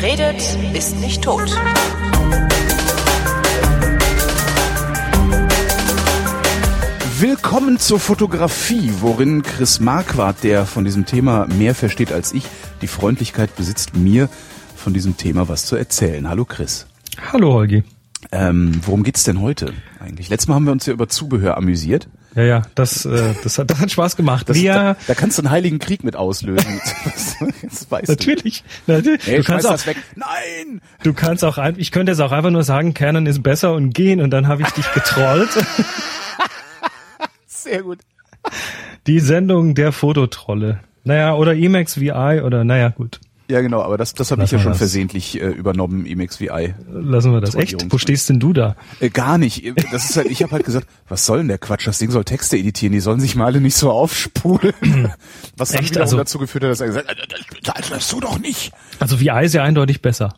Wer redet, ist nicht tot. Willkommen zur Fotografie, worin Chris Marquardt, der von diesem Thema mehr versteht als ich, die Freundlichkeit besitzt, mir von diesem Thema was zu erzählen. Hallo Chris. Hallo Holgi. Ähm, worum geht's denn heute eigentlich? Letztes Mal haben wir uns ja über Zubehör amüsiert. Ja, ja, das, äh, das, hat, das hat Spaß gemacht. Das, wir, da, da kannst du einen heiligen Krieg mit auslösen. das weißt natürlich. natürlich. Hey, du kannst auch. Nein! Du kannst auch, ich könnte jetzt auch einfach nur sagen, Canon ist besser und gehen und dann habe ich dich getrollt. Sehr gut. Die Sendung der Fototrolle. Naja, oder Emacs VI oder naja, gut. Ja, genau, aber das, das habe ich ja schon das. versehentlich äh, übernommen, Emacs VI. Lassen wir das. Echt? Wo stehst denn du da? Äh, gar nicht. Das ist halt, ich habe halt gesagt, was soll denn der Quatsch? Das Ding soll Texte editieren, die sollen sich mal alle nicht so aufspulen. Was dann Echt? wiederum Also- dazu geführt hat, dass er gesagt hat, das so doch nicht. Also VI ist ja eindeutig besser.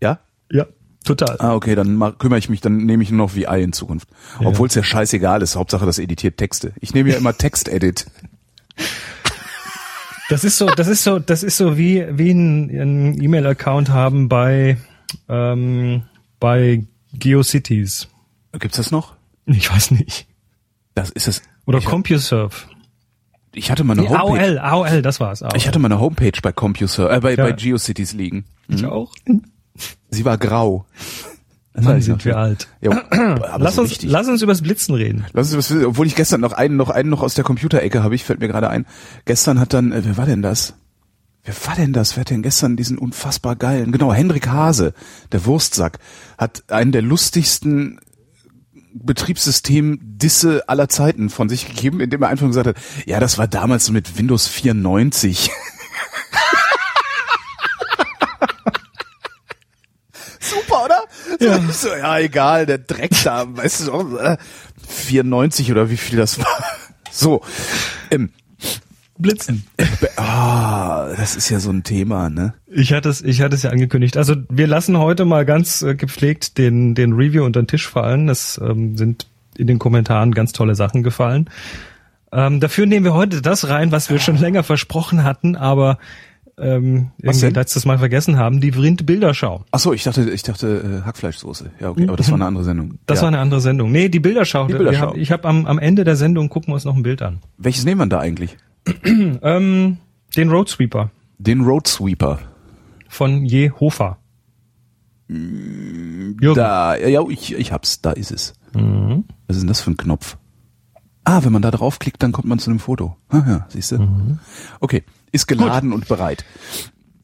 Ja? Ja, total. Ah, okay, dann mach, kümmere ich mich, dann nehme ich nur noch VI in Zukunft. Obwohl es ja scheißegal ist, Hauptsache das editiert Texte. Ich nehme ja immer Text-Edit. Das ist so, das ist so, das ist so wie, wie ein, ein E-Mail-Account haben bei, ähm, bei GeoCities. Gibt's das noch? Ich weiß nicht. Das ist es. Oder ich, CompuServe. ich hatte mal eine Nee, Homepage. AOL, AOL, das war's. AOL. Ich hatte mal eine Homepage bei CompuServe, äh, bei, Ja. bei GeoCities liegen. Ich auch. Sie war grau. Das Mann, sind wir alt. Ja, Lass so uns, richtig. lass uns übers Blitzen reden. Lass uns was wissen, obwohl ich gestern noch einen noch einen noch aus der Computerecke habe ich, fällt mir gerade ein. Gestern hat dann, äh, wer war denn das? Wer war denn das? Wer hat denn gestern diesen unfassbar geilen? Genau, Hendrik Hase, der Wurstsack, hat einen der lustigsten Betriebssystem-Disse aller Zeiten von sich gegeben, indem er einfach gesagt hat, ja, das war damals so mit Windows 94. Super, oder? So, Ja. ich so, ja, egal, der Dreck da, weißt du, so, äh, 94 oder wie viel das war. So, ähm, Blitzen. ah, das ist ja so ein Thema, ne? Ich hatte es, ich hatte es ja angekündigt. Also wir lassen heute mal ganz äh, gepflegt den, den Review unter den Tisch fallen. Es ähm, sind in den Kommentaren ganz tolle Sachen gefallen. Ähm, dafür nehmen wir heute das rein, was wir schon länger versprochen hatten, aber ähm, irgendwie letztes Mal vergessen haben, die Vrind Bilderschau. Ach so, ich dachte, ich dachte äh, Hackfleischsoße. Ja, okay, aber das war eine andere Sendung. Das ja. war eine andere Sendung. Nee, die Bilderschau. Die Bilderschau. haben- Ich habe am, am Ende der Sendung gucken wir uns noch ein Bild an. Welches nehmen wir da eigentlich? Ähm, den Roadsweeper Den Road Sweeper. von Jehofa. Jürgen. Da, ja, ja, ich, ich hab's, da ist es. Mhm. Was ist denn das für ein Knopf? Ah, wenn man da draufklickt, dann kommt man zu einem Foto. Ah, ja, siehst du? Mhm. Okay, ist geladen und bereit.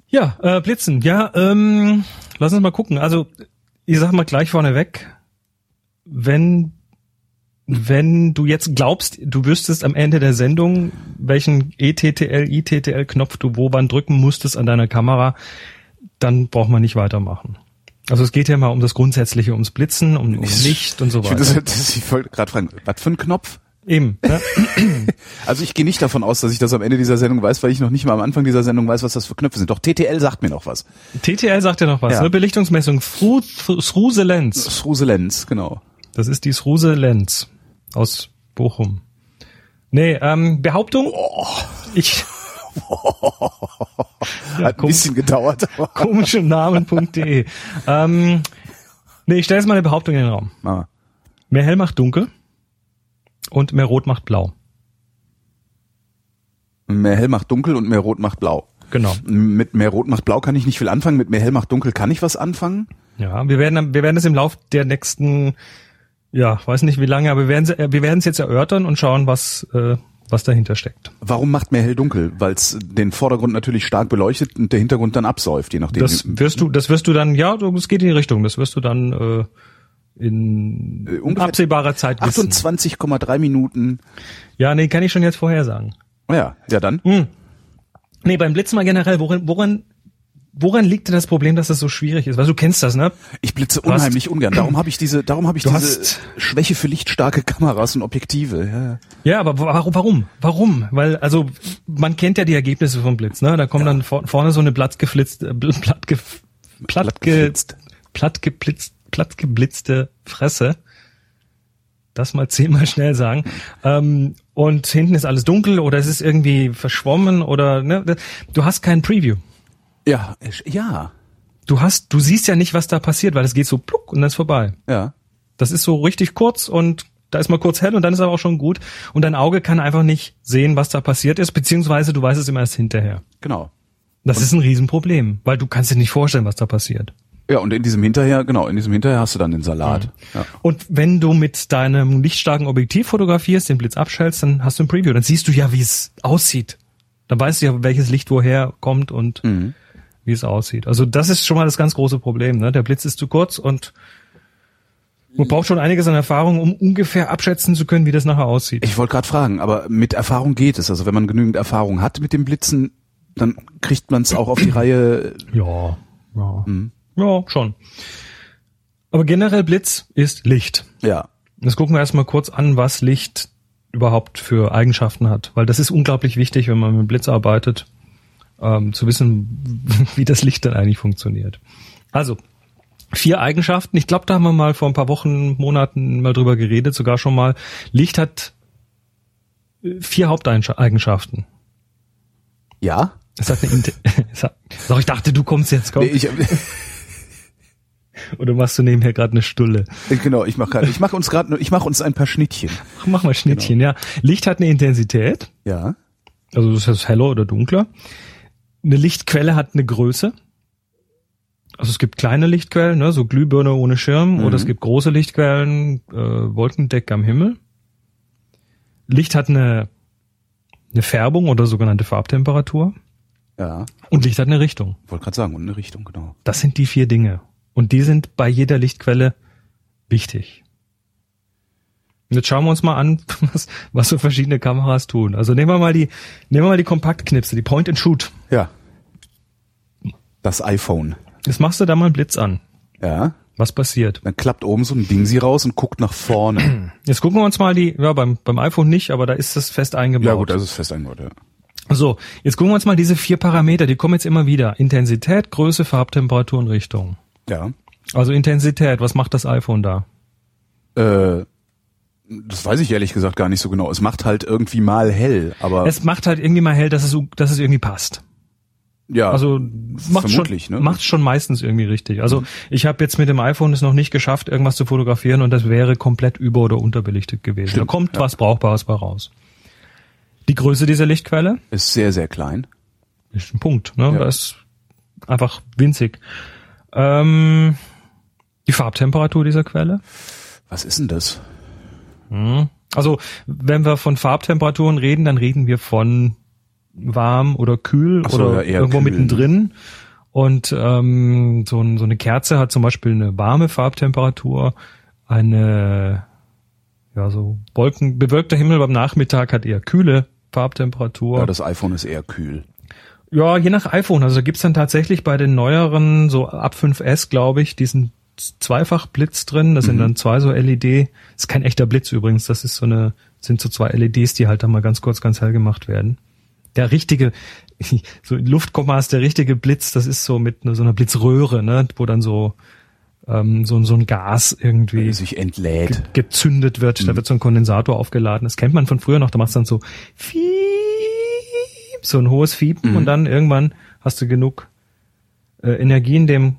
Ja, äh, Blitzen. Ja, ähm, lass uns mal gucken. Also, ich sag mal gleich vorneweg, wenn wenn du jetzt glaubst, du wüsstest am Ende der Sendung, welchen ETTL, ITTL-Knopf du wo wann drücken musstest an deiner Kamera, dann braucht man nicht weitermachen. Also es geht ja mal um das Grundsätzliche, ums Blitzen, um, um Licht und so Ich, weiter. das, das, ich wollte gerade fragen, was für ein Knopf? Eben. Ne? Also ich gehe nicht davon aus, dass ich das am Ende dieser Sendung weiß, weil ich noch nicht mal am Anfang dieser Sendung weiß, was das für Knöpfe sind. Doch TTL sagt mir noch was. TTL sagt ja noch was, Ja. ne? Belichtungsmessung, Fru- Sruse Lenz. Sruse Lenz, genau. Das ist die Sruse Lenz aus Bochum. Nee, ähm, Behauptung? Ich. Ja, Hat ein bisschen gedauert. komische Namen.de. ähm, nee, ich stelle jetzt mal eine Behauptung in den Raum. Ah. Mehr hell macht dunkel und mehr rot macht blau. Mehr hell macht dunkel und mehr rot macht blau. Genau. Mit mehr rot macht blau kann ich nicht viel anfangen, mit mehr hell macht dunkel kann ich was anfangen. Ja, wir werden, wir werden es im Lauf der nächsten, ja, weiß nicht wie lange, aber wir werden, wir werden es jetzt erörtern und schauen, was, äh, was dahinter steckt. Warum macht mehr hell dunkel? Weil es den Vordergrund natürlich stark beleuchtet und der Hintergrund dann absäuft, je nachdem. Das wirst du, das wirst du dann, ja, es geht in die Richtung, das wirst du dann äh, in Äh, ungefähr absehbarer Zeit wissen. 28,3 Minuten. Ja, nee, kann ich schon jetzt vorher sagen. Oh Ja, ja dann. Hm. Nee, beim Blitz mal generell, woran, woran, woran liegt denn das Problem, dass das so schwierig ist? Weil du kennst das, ne? Ich blitze hast- unheimlich ungern. Darum habe ich diese, darum habe ich diese hast- Schwäche für lichtstarke Kameras und Objektive. Ja. Ja, aber warum, warum? Warum? Weil, also, man kennt ja die Ergebnisse vom Blitz, ne? Da kommt dann vor, vorne so eine plattgeflitzte, äh, bl- plattge, plattge, Plattgeflitzt. plattgeblitzt, plattgeblitzte Fresse. Das mal zehnmal schnell sagen. Ähm, und hinten ist alles dunkel oder es ist irgendwie verschwommen oder, ne? Du hast kein Preview. Ja, ich- ja. du hast, du siehst ja nicht, was da passiert, weil es geht so pluck und dann ist vorbei. Ja. Das ist so richtig kurz und da ist mal kurz hell und dann ist aber auch schon gut. Und dein Auge kann einfach nicht sehen, was da passiert ist, beziehungsweise du weißt es immer erst hinterher. Genau. Das ist ein Riesenproblem, weil du kannst dir nicht vorstellen, was da passiert. Ja, und in diesem Hinterher, genau, in diesem Hinterher hast du dann den Salat. Ja. Und wenn du mit deinem lichtstarken Objektiv fotografierst, den Blitz abschältst, dann hast du ein Preview. Dann siehst du ja, wie es aussieht. Dann weißt du ja, welches Licht woher kommt und Mhm. wie es aussieht. Also das ist schon mal das ganz große Problem. Ne? Der Blitz ist zu kurz und man braucht schon einiges an Erfahrung, um ungefähr abschätzen zu können, wie das nachher aussieht. Ich wollte gerade fragen, aber mit Erfahrung geht es. Also wenn man genügend Erfahrung hat mit dem Blitzen, dann kriegt man es auch auf die Reihe. Ja, ja. Ja, schon. Aber generell Blitz ist Licht. Ja. Jetzt gucken wir erstmal kurz an, was Licht überhaupt für Eigenschaften hat, weil das ist unglaublich wichtig, wenn man mit Blitz arbeitet, ähm, zu wissen, wie das Licht dann eigentlich funktioniert. Also, vier Eigenschaften. Ich glaube, da haben wir mal vor ein paar Wochen, Monaten mal drüber geredet, sogar schon mal. Licht hat äh, vier Haupteigenschaften. Ja? Es hat eine Inte es hat, Doch, ich dachte, du kommst jetzt, komm. Nee, ich, Oder machst du nebenher gerade eine Stulle? genau, ich mache ich mach uns gerade, ich mache uns ein paar Schnittchen. Ach, Mach mal Schnittchen, ja. Licht hat eine Intensität. Ja. Also das heißt heller oder dunkler. Eine Lichtquelle hat eine Größe. Also es gibt kleine Lichtquellen, ne, so Glühbirne ohne Schirm, oder es gibt große Lichtquellen, äh, Wolkendeck am Himmel. Licht hat eine, eine Färbung oder sogenannte Farbtemperatur. Ja. Und Licht hat eine Richtung. Wollte gerade sagen, und eine Richtung, genau. Das sind die vier Dinge. Und die sind bei jeder Lichtquelle wichtig. Und jetzt schauen wir uns mal an, was, was so verschiedene Kameras tun. Also nehmen wir mal die, nehmen wir mal die Kompaktknipse, die Point and Shoot. Ja. Das iPhone. Jetzt machst du da mal einen Blitz an. Ja. Was passiert? Dann klappt oben so ein Ding sie raus und guckt nach vorne. Jetzt gucken wir uns mal die, ja, beim, beim iPhone nicht, aber da ist das fest eingebaut. ja gut, das ist fest eingebaut, ja. So, jetzt gucken wir uns mal diese vier Parameter, die kommen jetzt immer wieder. Intensität, Größe, Farbtemperatur und Richtung. Ja. Also Intensität, was macht das iPhone da? Äh, das weiß ich ehrlich gesagt gar nicht so genau. Es macht halt irgendwie mal hell, aber Es macht halt irgendwie mal hell, dass es, dass es irgendwie passt. ja, Also macht schon, ne? macht schon meistens irgendwie richtig. Also ich habe jetzt mit dem iPhone es noch nicht geschafft, irgendwas zu fotografieren und das wäre komplett über- oder unterbelichtet gewesen. Stimmt, da kommt ja. was Brauchbares bei raus. Die Größe dieser Lichtquelle ist sehr, sehr klein. ist ein Punkt. Ne? Ja. Das ist einfach winzig. Ähm, die Farbtemperatur dieser Quelle. Was ist denn das? Also wenn wir von Farbtemperaturen reden, dann reden wir von warm oder kühl so, oder ja, irgendwo kühl, mittendrin. Und ähm, so, ein, so eine Kerze hat zum Beispiel eine warme Farbtemperatur, eine ja so Wolken bewölkter Himmel beim Nachmittag hat eher kühle Farbtemperatur. Ja, das iPhone ist eher kühl. Ja, je nach iPhone. Also gibt's dann tatsächlich bei den neueren, so ab 5S, glaube ich, diesen Zweifachblitz drin. Das sind dann zwei so LED. Das ist kein echter Blitz übrigens. Das ist so eine, sind so zwei LEDs, die halt dann mal ganz kurz ganz hell gemacht werden. Der richtige, so in Luftkomma ist der richtige Blitz, das ist so mit so einer Blitzröhre, ne, wo dann so, ähm, so, so ein Gas irgendwie Sich entlädt. gezündet wird. Da wird so ein Kondensator aufgeladen. Das kennt man von früher noch. Da machst du dann so Fiep, so ein hohes Fiepen und dann irgendwann hast du genug äh, Energie in dem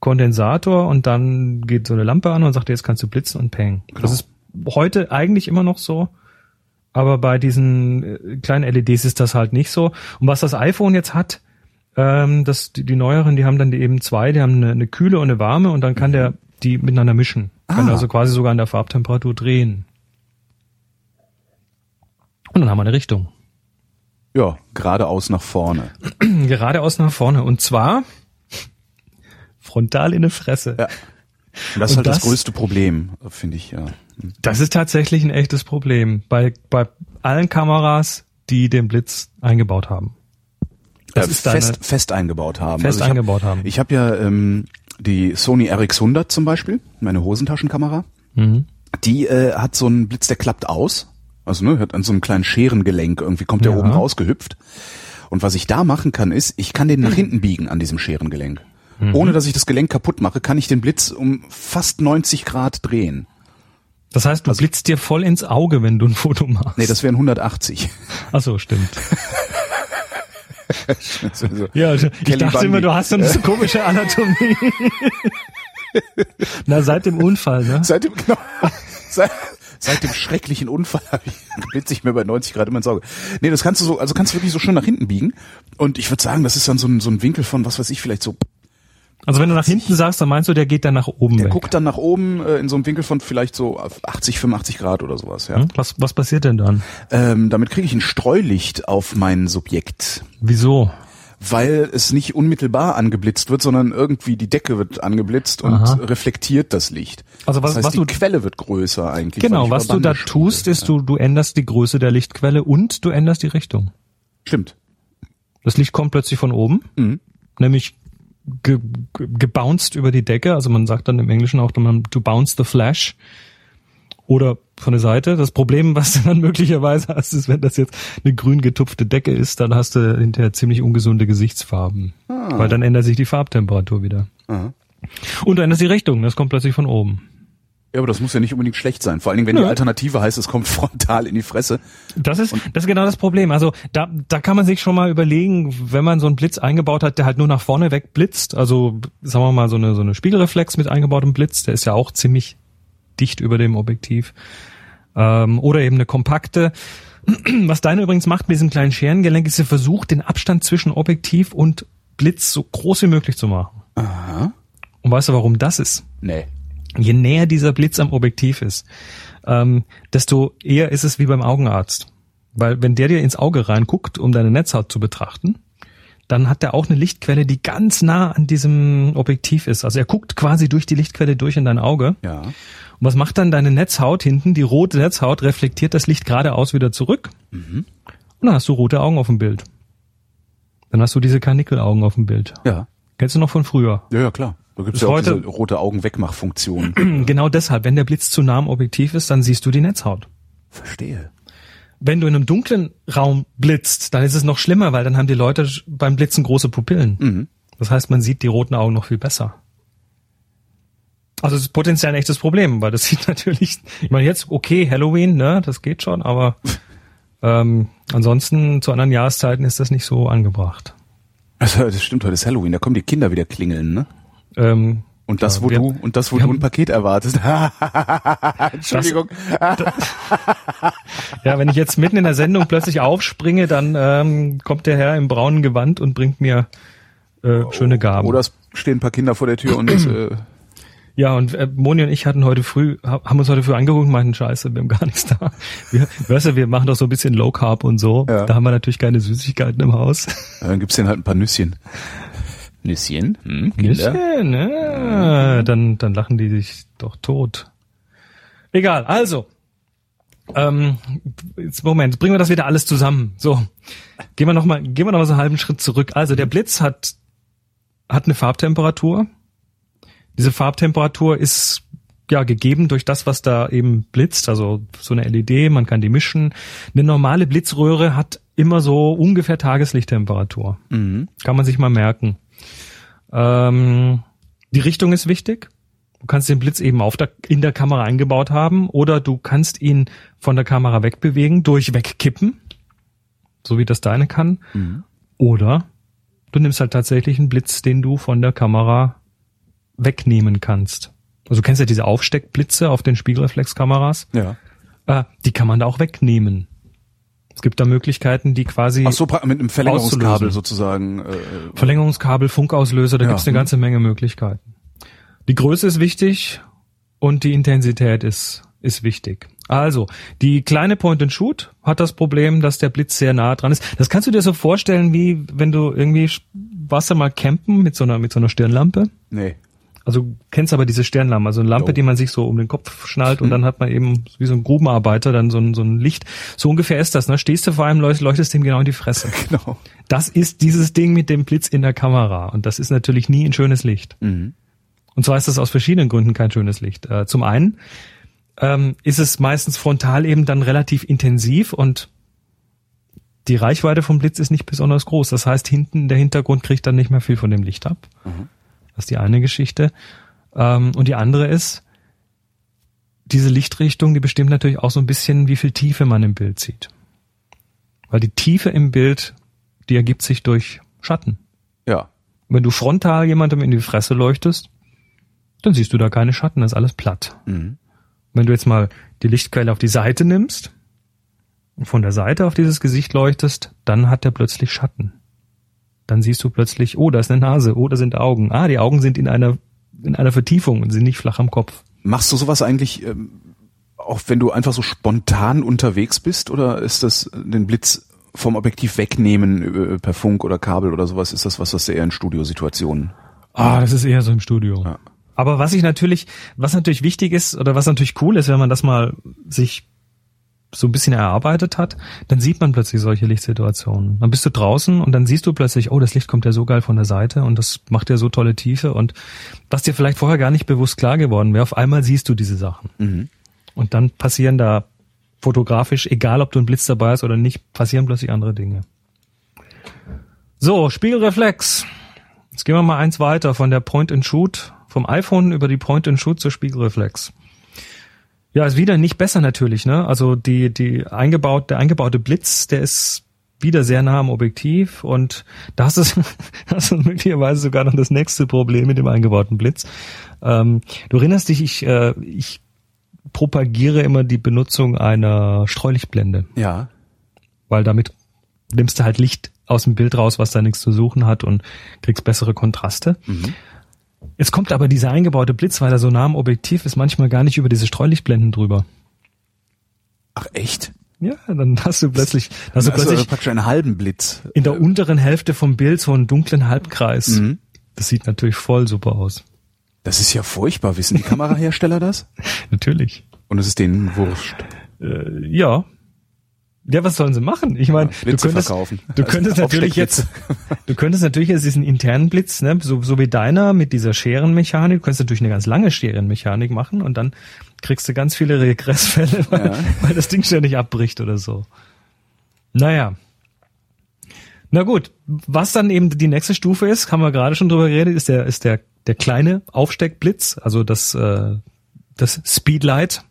Kondensator und dann geht so eine Lampe an und sagt, jetzt kannst du blitzen und peng. Das ist heute eigentlich immer noch so. Aber bei diesen äh, kleinen LEDs ist das halt nicht so. Und was das iPhone jetzt hat, ähm, das, die, die neueren, die haben dann die eben zwei, die haben eine, eine kühle und eine warme und dann kann der die miteinander mischen. Kann Ah. also quasi sogar an der Farbtemperatur drehen. Und dann haben wir eine Richtung. Ja, geradeaus nach vorne. Geradeaus nach vorne. Und zwar frontal in die Fresse. Ja. Und das ist Und halt das, das- größte Problem, finde ich, ja. Das ist tatsächlich ein echtes Problem bei, bei allen Kameras, die den Blitz eingebaut haben. Das Ja, ist deine- fest, fest eingebaut haben. Fest ich hab- eingebaut haben. Ich habe ja ähm, die Sony RX100 zum Beispiel, meine Hosentaschenkamera. Mhm. Die äh, hat so einen Blitz, der klappt aus. Also ne, hat an so einem kleinen Scherengelenk irgendwie kommt der Ja. oben rausgehüpft. Und was ich da machen kann, ist, ich kann den nach hinten biegen an diesem Scherengelenk. Mhm. Ohne dass ich das Gelenk kaputt mache, kann ich den Blitz um fast 90 Grad drehen. Das heißt, du blitzt dir voll ins Auge, wenn du ein Foto machst. Nee, das wären 180. Ach so, stimmt. so, Ja, also ich Kelly dachte immer, Bundy. du hast so eine so komische Anatomie. Na, seit dem Unfall, ne? Seit dem, genau, seit, seit dem schrecklichen Unfall blitze ich mir bei 90 Grad immer ins Auge. Nee, das kannst du so, also kannst du wirklich so schön nach hinten biegen. Und ich würde sagen, das ist dann so ein, so ein Winkel von, was weiß ich, vielleicht so, Also wenn du nach hinten sagst, dann meinst du, der geht dann nach oben der weg. guckt dann nach oben äh, in so einem Winkel von vielleicht so 80, 85 Grad oder sowas, ja. Hm? Was, was passiert denn dann? Ähm, damit kriege ich ein Streulicht auf mein Subjekt. Wieso? Weil es nicht unmittelbar angeblitzt wird, sondern irgendwie die Decke wird angeblitzt und Aha. reflektiert das Licht. Also was- das heißt, was die du- Quelle wird größer eigentlich. Genau, was du da tust, ist, du, du änderst die Größe der Lichtquelle und du änderst die Richtung. Stimmt. Das Licht kommt plötzlich von oben, Mhm. nämlich ge, ge, gebounced über die Decke. Also man sagt dann im Englischen auch, man, to bounce the flash. Oder von der Seite. Das Problem, was du dann möglicherweise hast, ist, wenn das jetzt eine grün getupfte Decke ist, dann hast du hinterher ziemlich ungesunde Gesichtsfarben. Weil dann ändert sich die Farbtemperatur wieder. Aha. Und du änderst die Richtung, das kommt plötzlich von oben. Ja, aber das muss ja nicht unbedingt schlecht sein. Vor allen Dingen, wenn die Nö. Alternative heißt, es kommt frontal in die Fresse. Das ist, das ist genau das Problem. Also da, da kann man sich schon mal überlegen, wenn man so einen Blitz eingebaut hat, der halt nur nach vorne weg blitzt, also sagen wir mal so eine, so eine Spiegelreflex mit eingebautem Blitz, der ist ja auch ziemlich dicht über dem Objektiv. Ähm, oder eben eine kompakte. Was deine übrigens macht mit diesem kleinen Scherengelenk, ist, er versucht, den Abstand zwischen Objektiv und Blitz so groß wie möglich zu machen. Aha. Und weißt du, warum das ist? Nee. Je näher dieser Blitz am Objektiv ist, ähm, desto eher ist es wie beim Augenarzt. Weil wenn der dir ins Auge reinguckt, um deine Netzhaut zu betrachten, dann hat er auch eine Lichtquelle, die ganz nah an diesem Objektiv ist. Also er guckt quasi durch die Lichtquelle durch in dein Auge. Ja. Und was macht dann deine Netzhaut hinten? Die rote Netzhaut reflektiert das Licht geradeaus wieder zurück. Und dann hast du rote Augen auf dem Bild. Dann hast du diese Karnickelaugen auf dem Bild. Ja. Kennst du noch von früher? Ja, ja, klar. Da gibt's Bis ja auch heute- diese rote Augen-Wegmachfunktion. Genau deshalb, wenn der Blitz zu nah am Objektiv ist, dann siehst du die Netzhaut. Verstehe. Wenn du in einem dunklen Raum blitzt, dann ist es noch schlimmer, weil dann haben die Leute beim Blitzen große Pupillen. Mhm. Das heißt, man sieht die roten Augen noch viel besser. Also es ist potenziell ein echtes Problem, weil das sieht natürlich, ich meine jetzt, okay, Halloween, ne, das geht schon, aber ähm, ansonsten zu anderen Jahreszeiten ist das nicht so angebracht. Also, das stimmt, heute ist Halloween, da kommen die Kinder wieder klingeln, ne? Ähm, Und das, Ja, wo wir- du, und das, wo du haben- ein Paket erwartest. Entschuldigung. ja, wenn ich jetzt mitten in der Sendung plötzlich aufspringe, dann ähm, kommt der Herr im braunen Gewand und bringt mir äh, schöne Gaben. Oder es stehen ein paar Kinder vor der Tür und äh, Ja, und äh, Moni und ich hatten heute früh, ha- haben uns heute früh angeguckt und meinten, scheiße, wir haben gar nichts da. Wir, weißt du, wir machen doch so ein bisschen Low Carb und so. Ja. Da haben wir natürlich keine Süßigkeiten im Haus. dann gibt's denen halt ein paar Nüsschen. Nüsschen? Hm, Kinder? Nüsschen, ja. Dann, dann lachen die sich doch tot. Egal, also. Ähm, jetzt Moment, bringen wir das wieder alles zusammen. So, gehen wir noch mal, gehen wir noch mal so einen halben Schritt zurück. Also der Blitz hat hat eine Farbtemperatur. Diese Farbtemperatur ist ja gegeben durch das, was da eben blitzt. Also so eine LED, man kann die mischen. Eine normale Blitzröhre hat immer so ungefähr Tageslichttemperatur. Mhm. Kann man sich mal merken. Ähm, die Richtung ist wichtig. Du kannst den Blitz eben auf der, in der Kamera eingebaut haben oder du kannst ihn von der Kamera wegbewegen, durch wegkippen, so wie das deine kann. Mhm. Oder du nimmst halt tatsächlich einen Blitz, den du von der Kamera wegnehmen kannst. Also du kennst ja diese Aufsteckblitze auf den Spiegelreflexkameras. Ja. Äh, die kann man da auch wegnehmen. Es gibt da Möglichkeiten, die quasi Ach so, mit einem Verlängerungskabel sozusagen. Äh, Verlängerungskabel, Funkauslöser, da Ja. gibt's eine ganze Menge Möglichkeiten. Die Größe ist wichtig und die Intensität ist, ist wichtig. Also, die kleine Point-and-Shoot hat das Problem, dass der Blitz sehr nah dran ist. Das kannst du dir so vorstellen, wie wenn du irgendwie warst du mal campen mit so einer, mit so einer Stirnlampe. nee. Also du kennst aber diese Stirnlampe, also eine Lampe, Jo. die man sich so um den Kopf schnallt und dann hat man eben wie so ein Grubenarbeiter dann so ein, so ein Licht. So ungefähr ist das. Ne? Stehst du vor einem, leucht- leuchtest dem genau in die Fresse. Genau. Das ist dieses Ding mit dem Blitz in der Kamera. Und das ist natürlich nie ein schönes Licht. Mhm. Und zwar ist das aus verschiedenen Gründen kein schönes Licht. Äh, zum einen ähm, ist es meistens frontal eben dann relativ intensiv und die Reichweite vom Blitz ist nicht besonders groß. Das heißt, hinten der Hintergrund kriegt dann nicht mehr viel von dem Licht ab. Das ist die eine Geschichte. Ähm, und die andere ist, diese Lichtrichtung, die bestimmt natürlich auch so ein bisschen, wie viel Tiefe man im Bild sieht. Weil die Tiefe im Bild die ergibt sich durch Schatten. Ja. Wenn du frontal jemandem in die Fresse leuchtest, dann siehst du da keine Schatten, das ist alles platt. Mhm. Wenn du jetzt mal die Lichtquelle auf die Seite nimmst und von der Seite auf dieses Gesicht leuchtest, dann hat der plötzlich Schatten. Dann siehst du plötzlich, oh, da ist eine Nase, oh, da sind Augen. Ah, die Augen sind in einer, in einer Vertiefung und sind nicht flach am Kopf. Machst du sowas eigentlich, ähm, auch wenn du einfach so spontan unterwegs bist, oder ist das äh, den Blitz vom Objektiv wegnehmen äh, per Funk oder Kabel oder sowas? Ist das was, was du eher in Studiosituationen? Ah, das ist eher so im Studio. Ja. Aber was ich natürlich, was natürlich wichtig ist oder was natürlich cool ist, wenn man das mal sich so ein bisschen erarbeitet hat, dann sieht man plötzlich solche Lichtsituationen. Dann bist du draußen und dann siehst du plötzlich, oh, das Licht kommt ja so geil von der Seite und das macht ja so tolle Tiefe und was dir vielleicht vorher gar nicht bewusst klar geworden wäre, auf einmal siehst du diese Sachen. Mhm. Und dann passieren da fotografisch, egal ob du ein Blitz dabei hast oder nicht, passieren plötzlich andere Dinge. So, Spiegelreflex. Jetzt gehen wir mal eins weiter von der Point-and-Shoot, vom iPhone über die Point-and-Shoot zur Spiegelreflex. Ja, ist wieder nicht besser natürlich, ne? Also die, die eingebaut, der eingebaute Blitz, der ist wieder sehr nah am Objektiv und das ist, das ist möglicherweise sogar noch das nächste Problem mit dem eingebauten Blitz. Ähm, du erinnerst dich, ich, äh, ich propagiere immer die Benutzung einer Streulichtblende, Ja. weil damit nimmst du halt Licht aus dem Bild raus, was da nichts zu suchen hat und kriegst bessere Kontraste. Jetzt kommt aber dieser eingebaute Blitz, weil er so nah am Objektiv ist, manchmal gar nicht über diese Streulichtblenden drüber. Ach echt? Ja, dann hast du plötzlich, hast du Also plötzlich praktisch einen halben Blitz. in der unteren Hälfte vom Bild so einen dunklen Halbkreis. Mhm. Das sieht natürlich voll super aus. Das ist ja furchtbar. Wissen die Kamerahersteller das? Natürlich. Und es ist denen wurscht. Äh, ja. Ja, was sollen sie machen? Ich meine, Ja, du könntest, verkaufen. du Also könntest natürlich jetzt, du könntest natürlich jetzt diesen internen Blitz, ne, so, so wie deiner mit dieser Scherenmechanik, du könntest natürlich eine ganz lange Scherenmechanik machen und dann kriegst du ganz viele Regressfälle, weil, Ja. weil das Ding ständig abbricht oder so. Naja. Na gut, was dann eben die nächste Stufe ist, haben wir gerade schon drüber geredet, ist der, ist der, der kleine Aufsteckblitz, also das, äh, das Speedlight.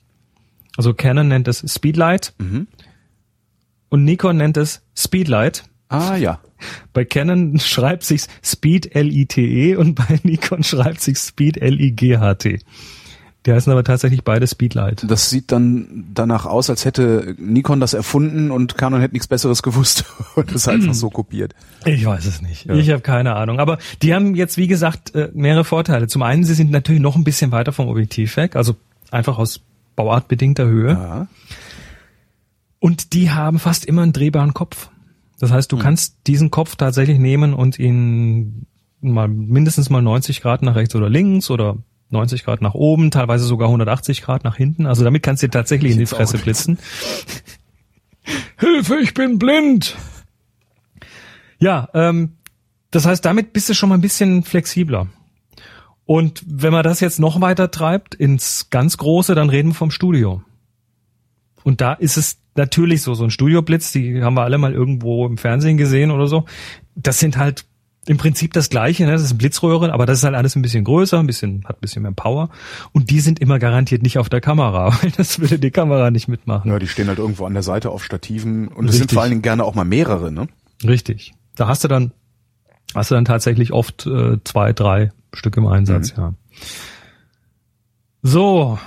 Also Canon nennt es Speedlight Mhm. Und Nikon nennt es Speedlight. Ah ja. Bei Canon schreibt sich's Speed L-I-T-E und bei Nikon schreibt sich's Speed L-I-G-H-T. Die heißen aber tatsächlich beide Speedlight. Das sieht dann danach aus, als hätte Nikon das erfunden und Canon hätte nichts Besseres gewusst und es einfach so kopiert. Ich weiß es nicht. Ja. Ich habe keine Ahnung. Aber die haben jetzt, wie gesagt, äh, mehrere Vorteile. Zum einen, sie sind natürlich noch ein bisschen weiter vom Objektiv weg, also einfach aus bauartbedingter Höhe. Ja. Und die haben fast immer einen drehbaren Kopf. Das heißt, du kannst diesen Kopf tatsächlich nehmen und ihn mal mindestens mal 90 Grad nach rechts oder links oder 90 Grad nach oben, teilweise sogar 180 Grad nach hinten. Also damit kannst du dir tatsächlich in die Fresse blitzen. Hilfe, ich bin blind! Ja, ähm, das heißt, damit bist du schon mal ein bisschen flexibler. Und wenn man das jetzt noch weiter treibt ins ganz Große, dann reden wir vom Studio. Und da ist es natürlich so, so ein Studioblitz, die haben wir alle mal irgendwo im Fernsehen gesehen oder so. Das sind halt im Prinzip das Gleiche, ne? das ist Blitzröhre, aber das ist halt alles ein bisschen größer, ein bisschen, hat ein bisschen mehr Power. Und die sind immer garantiert nicht auf der Kamera, weil das würde die Kamera nicht mitmachen. Ja, die stehen halt irgendwo an der Seite auf Stativen und es sind vor allen Dingen gerne auch mal mehrere, ne? Richtig. Da hast du dann, hast du dann tatsächlich oft äh, zwei, drei Stück im Einsatz, ja. So.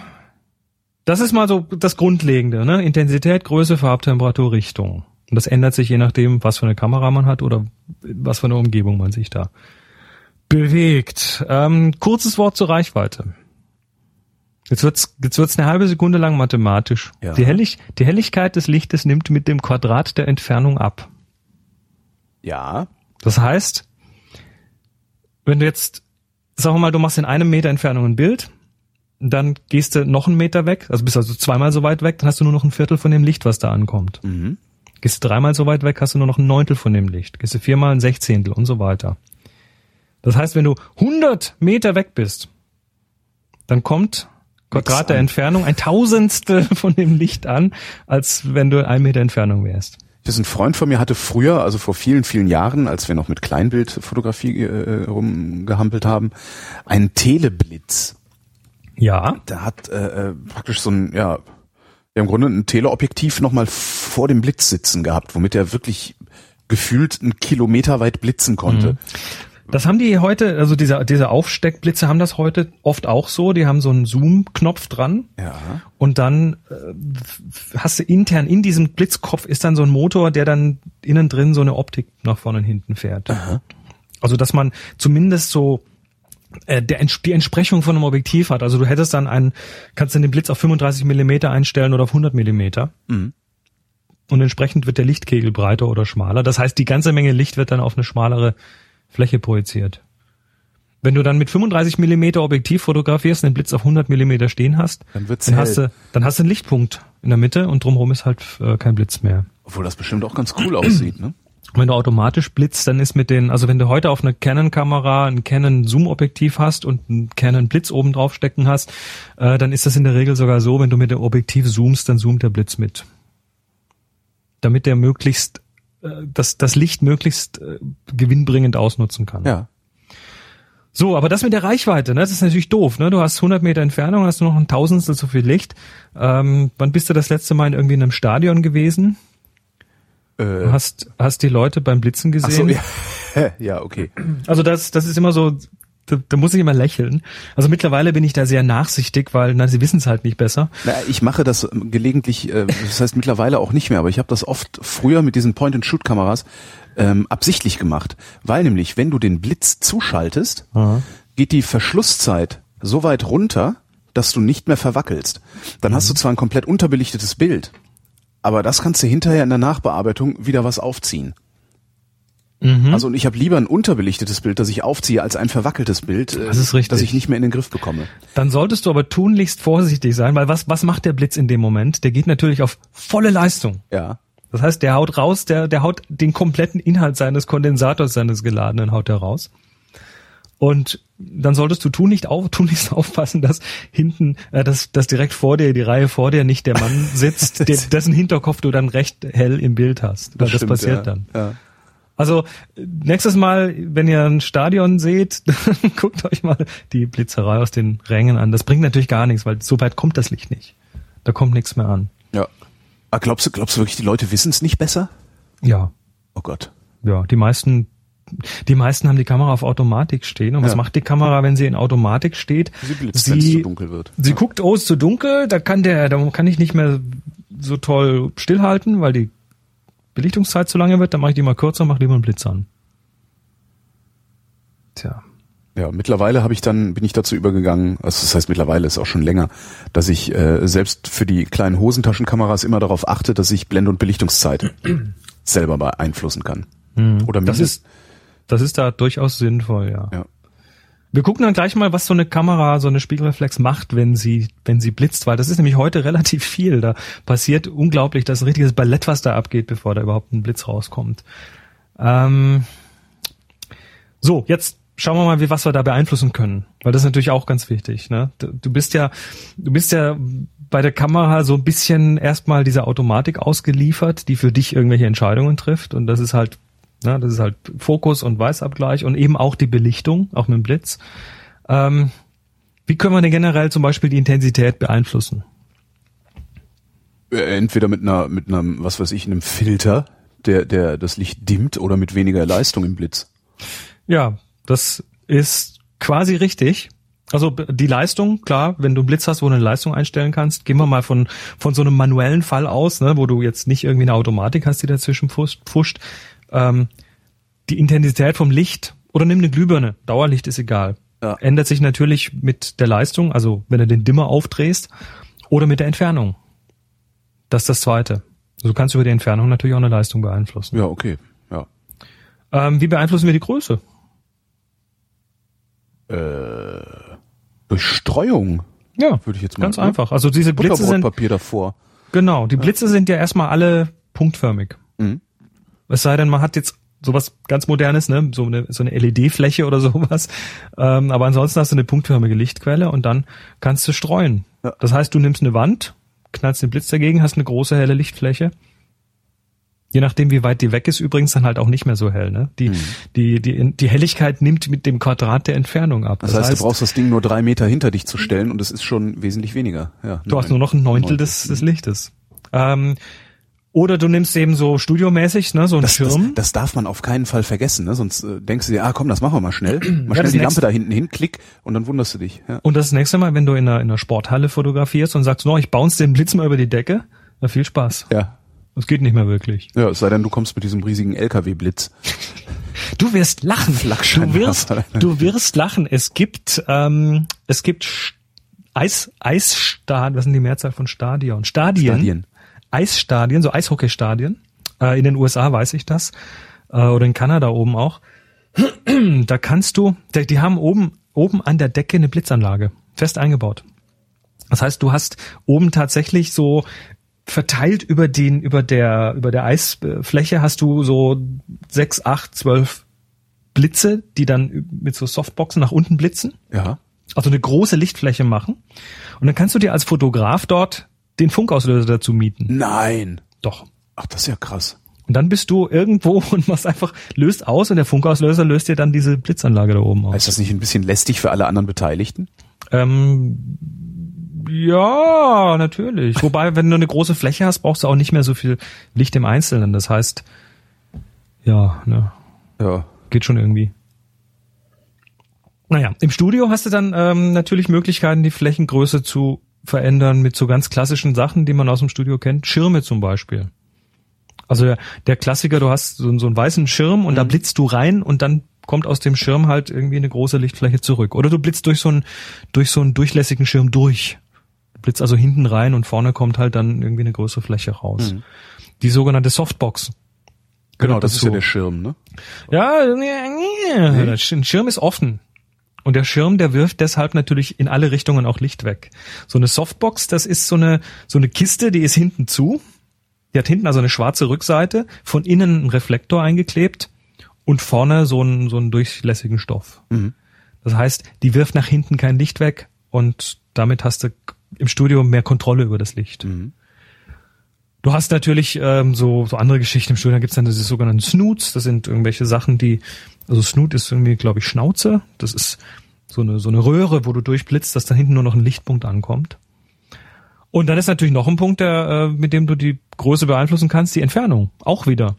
Das ist mal so das Grundlegende, ne? Intensität, Größe, Farbtemperatur, Richtung. Und das ändert sich je nachdem, was für eine Kamera man hat oder was für eine Umgebung man sich da bewegt. Ähm, kurzes Wort zur Reichweite. Jetzt wird's, jetzt wird's eine halbe Sekunde lang mathematisch. Ja. Die, Hellig, die Helligkeit des Lichtes nimmt mit dem Quadrat der Entfernung ab. Ja. Das heißt, wenn du jetzt, sagen wir mal, du machst in einem Meter Entfernung ein Bild, dann gehst du noch einen Meter weg, also bist also zweimal so weit weg, dann hast du nur noch ein Viertel von dem Licht, was da ankommt. Mhm. Gehst du dreimal so weit weg, hast du nur noch ein Neuntel von dem Licht. Gehst du viermal ein Sechzehntel und so weiter. Das heißt, wenn du 100 Meter weg bist, dann kommt Quadrat der. Entfernung ein Tausendstel von dem Licht an, als wenn du ein Meter Entfernung wärst. Das ein Freund von mir hatte früher, also vor vielen, vielen Jahren, als wir noch mit Kleinbildfotografie äh, rumgehampelt haben, einen Teleblitz. Ja. Der hat äh, äh, praktisch so ein, ja, im Grunde ein Teleobjektiv nochmal vor dem Blitz sitzen gehabt, womit er wirklich gefühlt einen Kilometer weit blitzen konnte. Mhm. Das haben die heute, also diese, diese Aufsteckblitze haben das heute oft auch so. Die haben so einen Zoom-Knopf dran. Ja. Und dann äh, hast du intern in diesem Blitzkopf ist dann so ein Motor, der dann innen drin so eine Optik nach vorne und hinten fährt. Aha. Also dass man zumindest so der, die Entsprechung von einem Objektiv hat. Also du hättest dann einen, kannst du den Blitz auf 35 Millimeter einstellen oder auf 100 Millimeter. Mhm. Und entsprechend wird der Lichtkegel breiter oder schmaler. Das heißt, die ganze Menge Licht wird dann auf eine schmalere Fläche projiziert. Wenn du dann mit 35 Millimeter Objektiv fotografierst und den Blitz auf 100 Millimeter stehen hast, Dann wird's dann hast du, dann hast du einen Lichtpunkt in der Mitte und drumherum ist halt äh, kein Blitz mehr. Obwohl das bestimmt auch ganz cool aussieht, ne? Wenn du automatisch blitzt, dann ist mit den, also wenn du heute auf eine Canon-Kamera ein Canon Zoom-Objektiv hast und einen Canon Blitz oben drauf stecken hast, äh, dann ist das in der Regel sogar so, wenn du mit dem Objektiv zoomst, dann zoomt der Blitz mit. Damit der möglichst, äh, das, das Licht möglichst äh, gewinnbringend ausnutzen kann. Ja. So, aber das mit der Reichweite, ne, das ist natürlich doof. Ne? Du hast 100 Meter Entfernung, hast nur noch ein Tausendstel so viel Licht. Ähm, wann bist du das letzte Mal in irgendwie in einem Stadion gewesen? Äh, Du hast, hast die Leute beim Blitzen gesehen? so, ja. ja, okay. Also das, das ist immer so, da, da muss ich immer lächeln. Also mittlerweile bin ich da sehr nachsichtig, weil na, sie wissen es halt nicht besser. Na, ich mache das ähm, gelegentlich, äh, das heißt mittlerweile auch nicht mehr, aber ich habe das oft früher mit diesen Point-and-Shoot-Kameras ähm, absichtlich gemacht. Weil nämlich, wenn du den Blitz zuschaltest, geht die Verschlusszeit so weit runter, dass du nicht mehr verwackelst. Dann hast du zwar ein komplett unterbelichtetes Bild, aber das kannst du hinterher in der Nachbearbeitung wieder was aufziehen. Mhm. Also und ich habe lieber ein unterbelichtetes Bild, das ich aufziehe, als ein verwackeltes Bild, äh, Das ist richtig. das ich nicht mehr in den Griff bekomme. Dann solltest du aber tunlichst vorsichtig sein, weil was, was macht der Blitz in dem Moment? Der geht natürlich auf volle Leistung. Ja. Das heißt, der haut raus, der, der haut den kompletten Inhalt seines Kondensators, seines geladenen, haut er raus. Und dann solltest du tunlichst, auf, tunlichst aufpassen, dass hinten, äh, dass, dass direkt vor dir, die Reihe vor dir nicht der Mann sitzt, der, dessen Hinterkopf du dann recht hell im Bild hast. Weil das, stimmt, passiert ja. dann. Ja. Also nächstes Mal, wenn ihr ein Stadion seht, dann guckt euch mal die Blitzerei aus den Rängen an. Das bringt natürlich gar nichts, weil so weit kommt das Licht nicht. Da kommt nichts mehr an. Ja. Ah, glaubst du, glaubst du wirklich, die Leute wissen es nicht besser? Ja, Oh Gott. ja, die meisten, die meisten haben die Kamera auf Automatik stehen. Und was Ja. macht die Kamera, wenn sie in Automatik steht? Sie blitzt, wenn es zu dunkel wird. Sie guckt, oh, ist zu dunkel, da kann der, da kann ich nicht mehr so toll stillhalten, weil die Belichtungszeit zu lange wird, dann mache ich die mal kürzer, mache lieber einen Blitz an. Tja. Ja, mittlerweile habe ich dann bin ich dazu übergegangen, also das heißt mittlerweile ist auch schon länger, dass ich äh, selbst für die kleinen Hosentaschenkameras immer darauf achte, dass ich Blende und Belichtungszeit selber beeinflussen kann. Oder Das mindest- ist, das ist da durchaus sinnvoll, ja. ja. Wir gucken dann gleich mal, was so eine Kamera, so eine Spiegelreflex macht, wenn sie, wenn sie blitzt, weil das ist nämlich heute relativ viel. Da passiert unglaublich, das ist richtiges Ballett, was da abgeht, bevor da überhaupt ein Blitz rauskommt. Ähm, so, jetzt schauen wir mal, wie, was wir da beeinflussen können, weil das ist natürlich auch ganz wichtig. Ne? Du, du bist ja, du bist ja bei der Kamera so ein bisschen erstmal dieser Automatik ausgeliefert, die für dich irgendwelche Entscheidungen trifft und das ist halt, ne, das ist halt Fokus und Weißabgleich und eben auch die Belichtung, auch mit dem Blitz. Ähm, wie können wir denn generell zum Beispiel die Intensität beeinflussen? Äh, Entweder mit einer, mit einem, was weiß ich, einem Filter, der, der das Licht dimmt oder mit weniger Leistung im Blitz. Ja, das ist quasi richtig. Also die Leistung, klar, wenn du einen Blitz hast, wo du eine Leistung einstellen kannst, gehen wir mal von, von so einem manuellen Fall aus, ne, wo du jetzt nicht irgendwie eine Automatik hast, die dazwischen pfuscht. pfuscht. Ähm, die Intensität vom Licht oder nimm eine Glühbirne, Dauerlicht ist egal. Ja. Ändert sich natürlich mit der Leistung, also wenn du den Dimmer aufdrehst oder mit der Entfernung. Das ist das Zweite. Also du kannst über die Entfernung natürlich auch eine Leistung beeinflussen. Ja, okay. Ja. Ähm, wie beeinflussen wir die Größe? Äh, durch Streuung, Ja, würde ich jetzt mal ganz ne? einfach. Also diese Blitze sind Butterbrotpapier davor. genau, die Blitze sind ja erstmal alle punktförmig. Mhm. Es sei denn, man hat jetzt sowas ganz modernes, ne, so eine so eine LED-Fläche oder sowas. Ähm, aber ansonsten hast du eine punktförmige Lichtquelle und dann kannst du streuen. Ja. Das heißt, du nimmst eine Wand, knallst den Blitz dagegen, hast eine große helle Lichtfläche. Je nachdem, wie weit die weg ist, übrigens dann halt auch nicht mehr so hell. Ne? Die, Mhm. die, die, die Helligkeit nimmt mit dem Quadrat der Entfernung ab. Das, heißt, du brauchst das Ding nur drei Meter hinter dich zu stellen und es ist schon wesentlich weniger. Ja, Du hast nur noch ein Neuntel des, des Lichtes. Ähm, Oder du nimmst eben so studiomäßig, ne, so einen Das, das, Schirm. das darf man auf keinen Fall vergessen, ne? sonst äh, denkst du dir, ah komm, das machen wir mal schnell. Mal Ja, schnell das die Lampe da hinten hin, klick und dann wunderst du dich. Ja. und das nächste Mal, wenn du in einer, in einer Sporthalle fotografierst und sagst, no, ich bounce den Blitz mal über die Decke, na viel Spaß. ja. Das geht nicht mehr wirklich. Ja, es sei denn, du kommst mit diesem riesigen LKW-Blitz. Du wirst lachen. Du wirst, du wirst lachen. Es gibt, ähm, es gibt Eis, Eisstadien, was sind die Mehrzahl von Stadion? Stadien. Stadien. Eisstadien, so Eishockeystadien. Äh, in den USA weiß ich das. Äh, oder in Kanada oben auch. Da kannst du, die die haben oben, oben an der Decke eine Blitzanlage. Fest eingebaut. Das heißt, du hast oben tatsächlich so verteilt über den, über der, über der Eisfläche hast du so sechs, acht, zwölf Blitze, die dann mit so Softboxen nach unten blitzen. Ja. Also eine große Lichtfläche machen. Und dann kannst du dir als Fotograf dort den Funkauslöser dazu mieten. Nein. Doch. Ach, das ist ja krass. Und dann bist du irgendwo und machst einfach, löst aus und der Funkauslöser löst dir dann diese Blitzanlage da oben aus. Ist das nicht ein bisschen lästig für alle anderen Beteiligten? Ähm, ja, natürlich. Wobei, wenn du eine große Fläche hast, brauchst du auch nicht mehr so viel Licht im Einzelnen. Das heißt, ja, ne, Ja. geht schon irgendwie. Naja, im Studio hast du dann ähm, natürlich Möglichkeiten, die Flächengröße zu verändern mit so ganz klassischen Sachen, die man aus dem Studio kennt. Schirme zum Beispiel. Also der, der Klassiker, du hast so, so einen weißen Schirm und da blitzt du rein und dann kommt aus dem Schirm halt irgendwie eine große Lichtfläche zurück. Oder du blitzt durch so einen, durch so einen durchlässigen Schirm durch. Du blitzt also hinten rein und vorne kommt halt dann irgendwie eine größere Fläche raus. Die sogenannte Softbox. Genau, das ist dazu. ja der Schirm, ne? Ja, Sch- ein Schirm ist offen. Und der Schirm, der wirft deshalb natürlich in alle Richtungen auch Licht weg. So eine Softbox, das ist so eine, so eine Kiste, die ist hinten zu. Die hat hinten also eine schwarze Rückseite, von innen ein Reflektor eingeklebt und vorne so einen, so einen durchlässigen Stoff. Das heißt, die wirft nach hinten kein Licht weg und damit hast du im Studio mehr Kontrolle über das Licht. Du hast natürlich ähm, so, so andere Geschichten im Studio. Da gibt's dann diese sogenannten Snoots. Das sind irgendwelche Sachen, die, also Snoot ist irgendwie, glaube ich, Schnauze. Das ist so eine, so eine Röhre, wo du durchblitzt, dass da hinten nur noch ein Lichtpunkt ankommt. Und dann ist natürlich noch ein Punkt, der, äh, mit dem du die Größe beeinflussen kannst, die Entfernung. Auch wieder.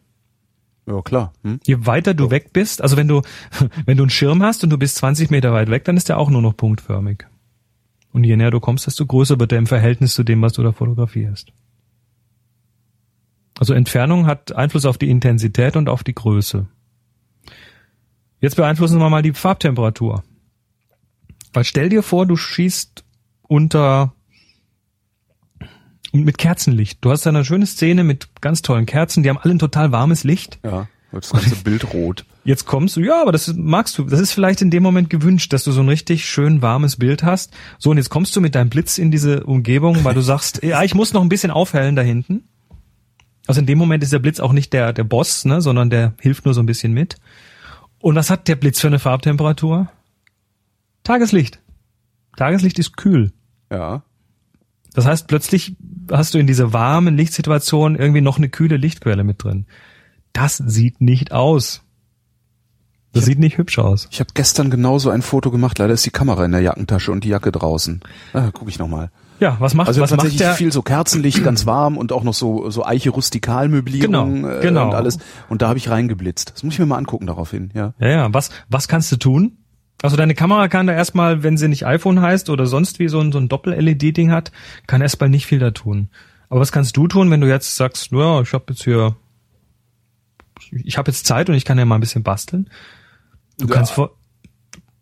Ja, klar. Hm? Je weiter du weg bist, also wenn du, wenn du einen Schirm hast und du bist 20 Meter weit weg, dann ist der auch nur noch punktförmig. Und je näher du kommst, desto größer wird der im Verhältnis zu dem, was du da fotografierst. Also Entfernung hat Einfluss auf die Intensität und auf die Größe. Jetzt beeinflussen wir mal die Farbtemperatur. Weil stell dir vor, du schießt unter mit Kerzenlicht. Du hast da eine schöne Szene mit ganz tollen Kerzen, die haben alle ein total warmes Licht. Ja, das ganze Bild rot. Jetzt kommst du, ja, aber das magst du. Das ist vielleicht in dem Moment gewünscht, dass du so ein richtig schön warmes Bild hast. So, und jetzt kommst du mit deinem Blitz in diese Umgebung, weil du sagst, ja, ich muss noch ein bisschen aufhellen da hinten. Also in dem Moment ist der Blitz auch nicht der, der Boss, ne, sondern der hilft nur so ein bisschen mit. Und was hat der Blitz für eine Farbtemperatur? Tageslicht. Tageslicht ist kühl. Ja. Das heißt, plötzlich hast du in dieser warmen Lichtsituation irgendwie noch eine kühle Lichtquelle mit drin. Das sieht nicht aus. Das sieht nicht hübsch aus. Ich habe gestern genauso ein Foto gemacht. Leider ist die Kamera in der Jackentasche und die Jacke draußen. Ah, guck ich nochmal. Ja, was macht, Also was macht tatsächlich der? viel so Kerzenlicht, ganz warm und auch noch so so Eiche Rustikalmöblierung Genau, äh, genau. und alles. Und da habe ich reingeblitzt. Das muss ich mir mal angucken daraufhin. Ja. Ja, ja, was, was kannst du tun? Also deine Kamera kann da erstmal, wenn sie nicht iPhone heißt oder sonst wie so ein, so ein Doppel-LED-Ding hat, kann erstmal nicht viel da tun. Aber was kannst du tun, wenn du jetzt sagst, ja, ich habe jetzt hier, ich habe jetzt Zeit und ich kann ja mal ein bisschen basteln. Du Ja. kannst vor,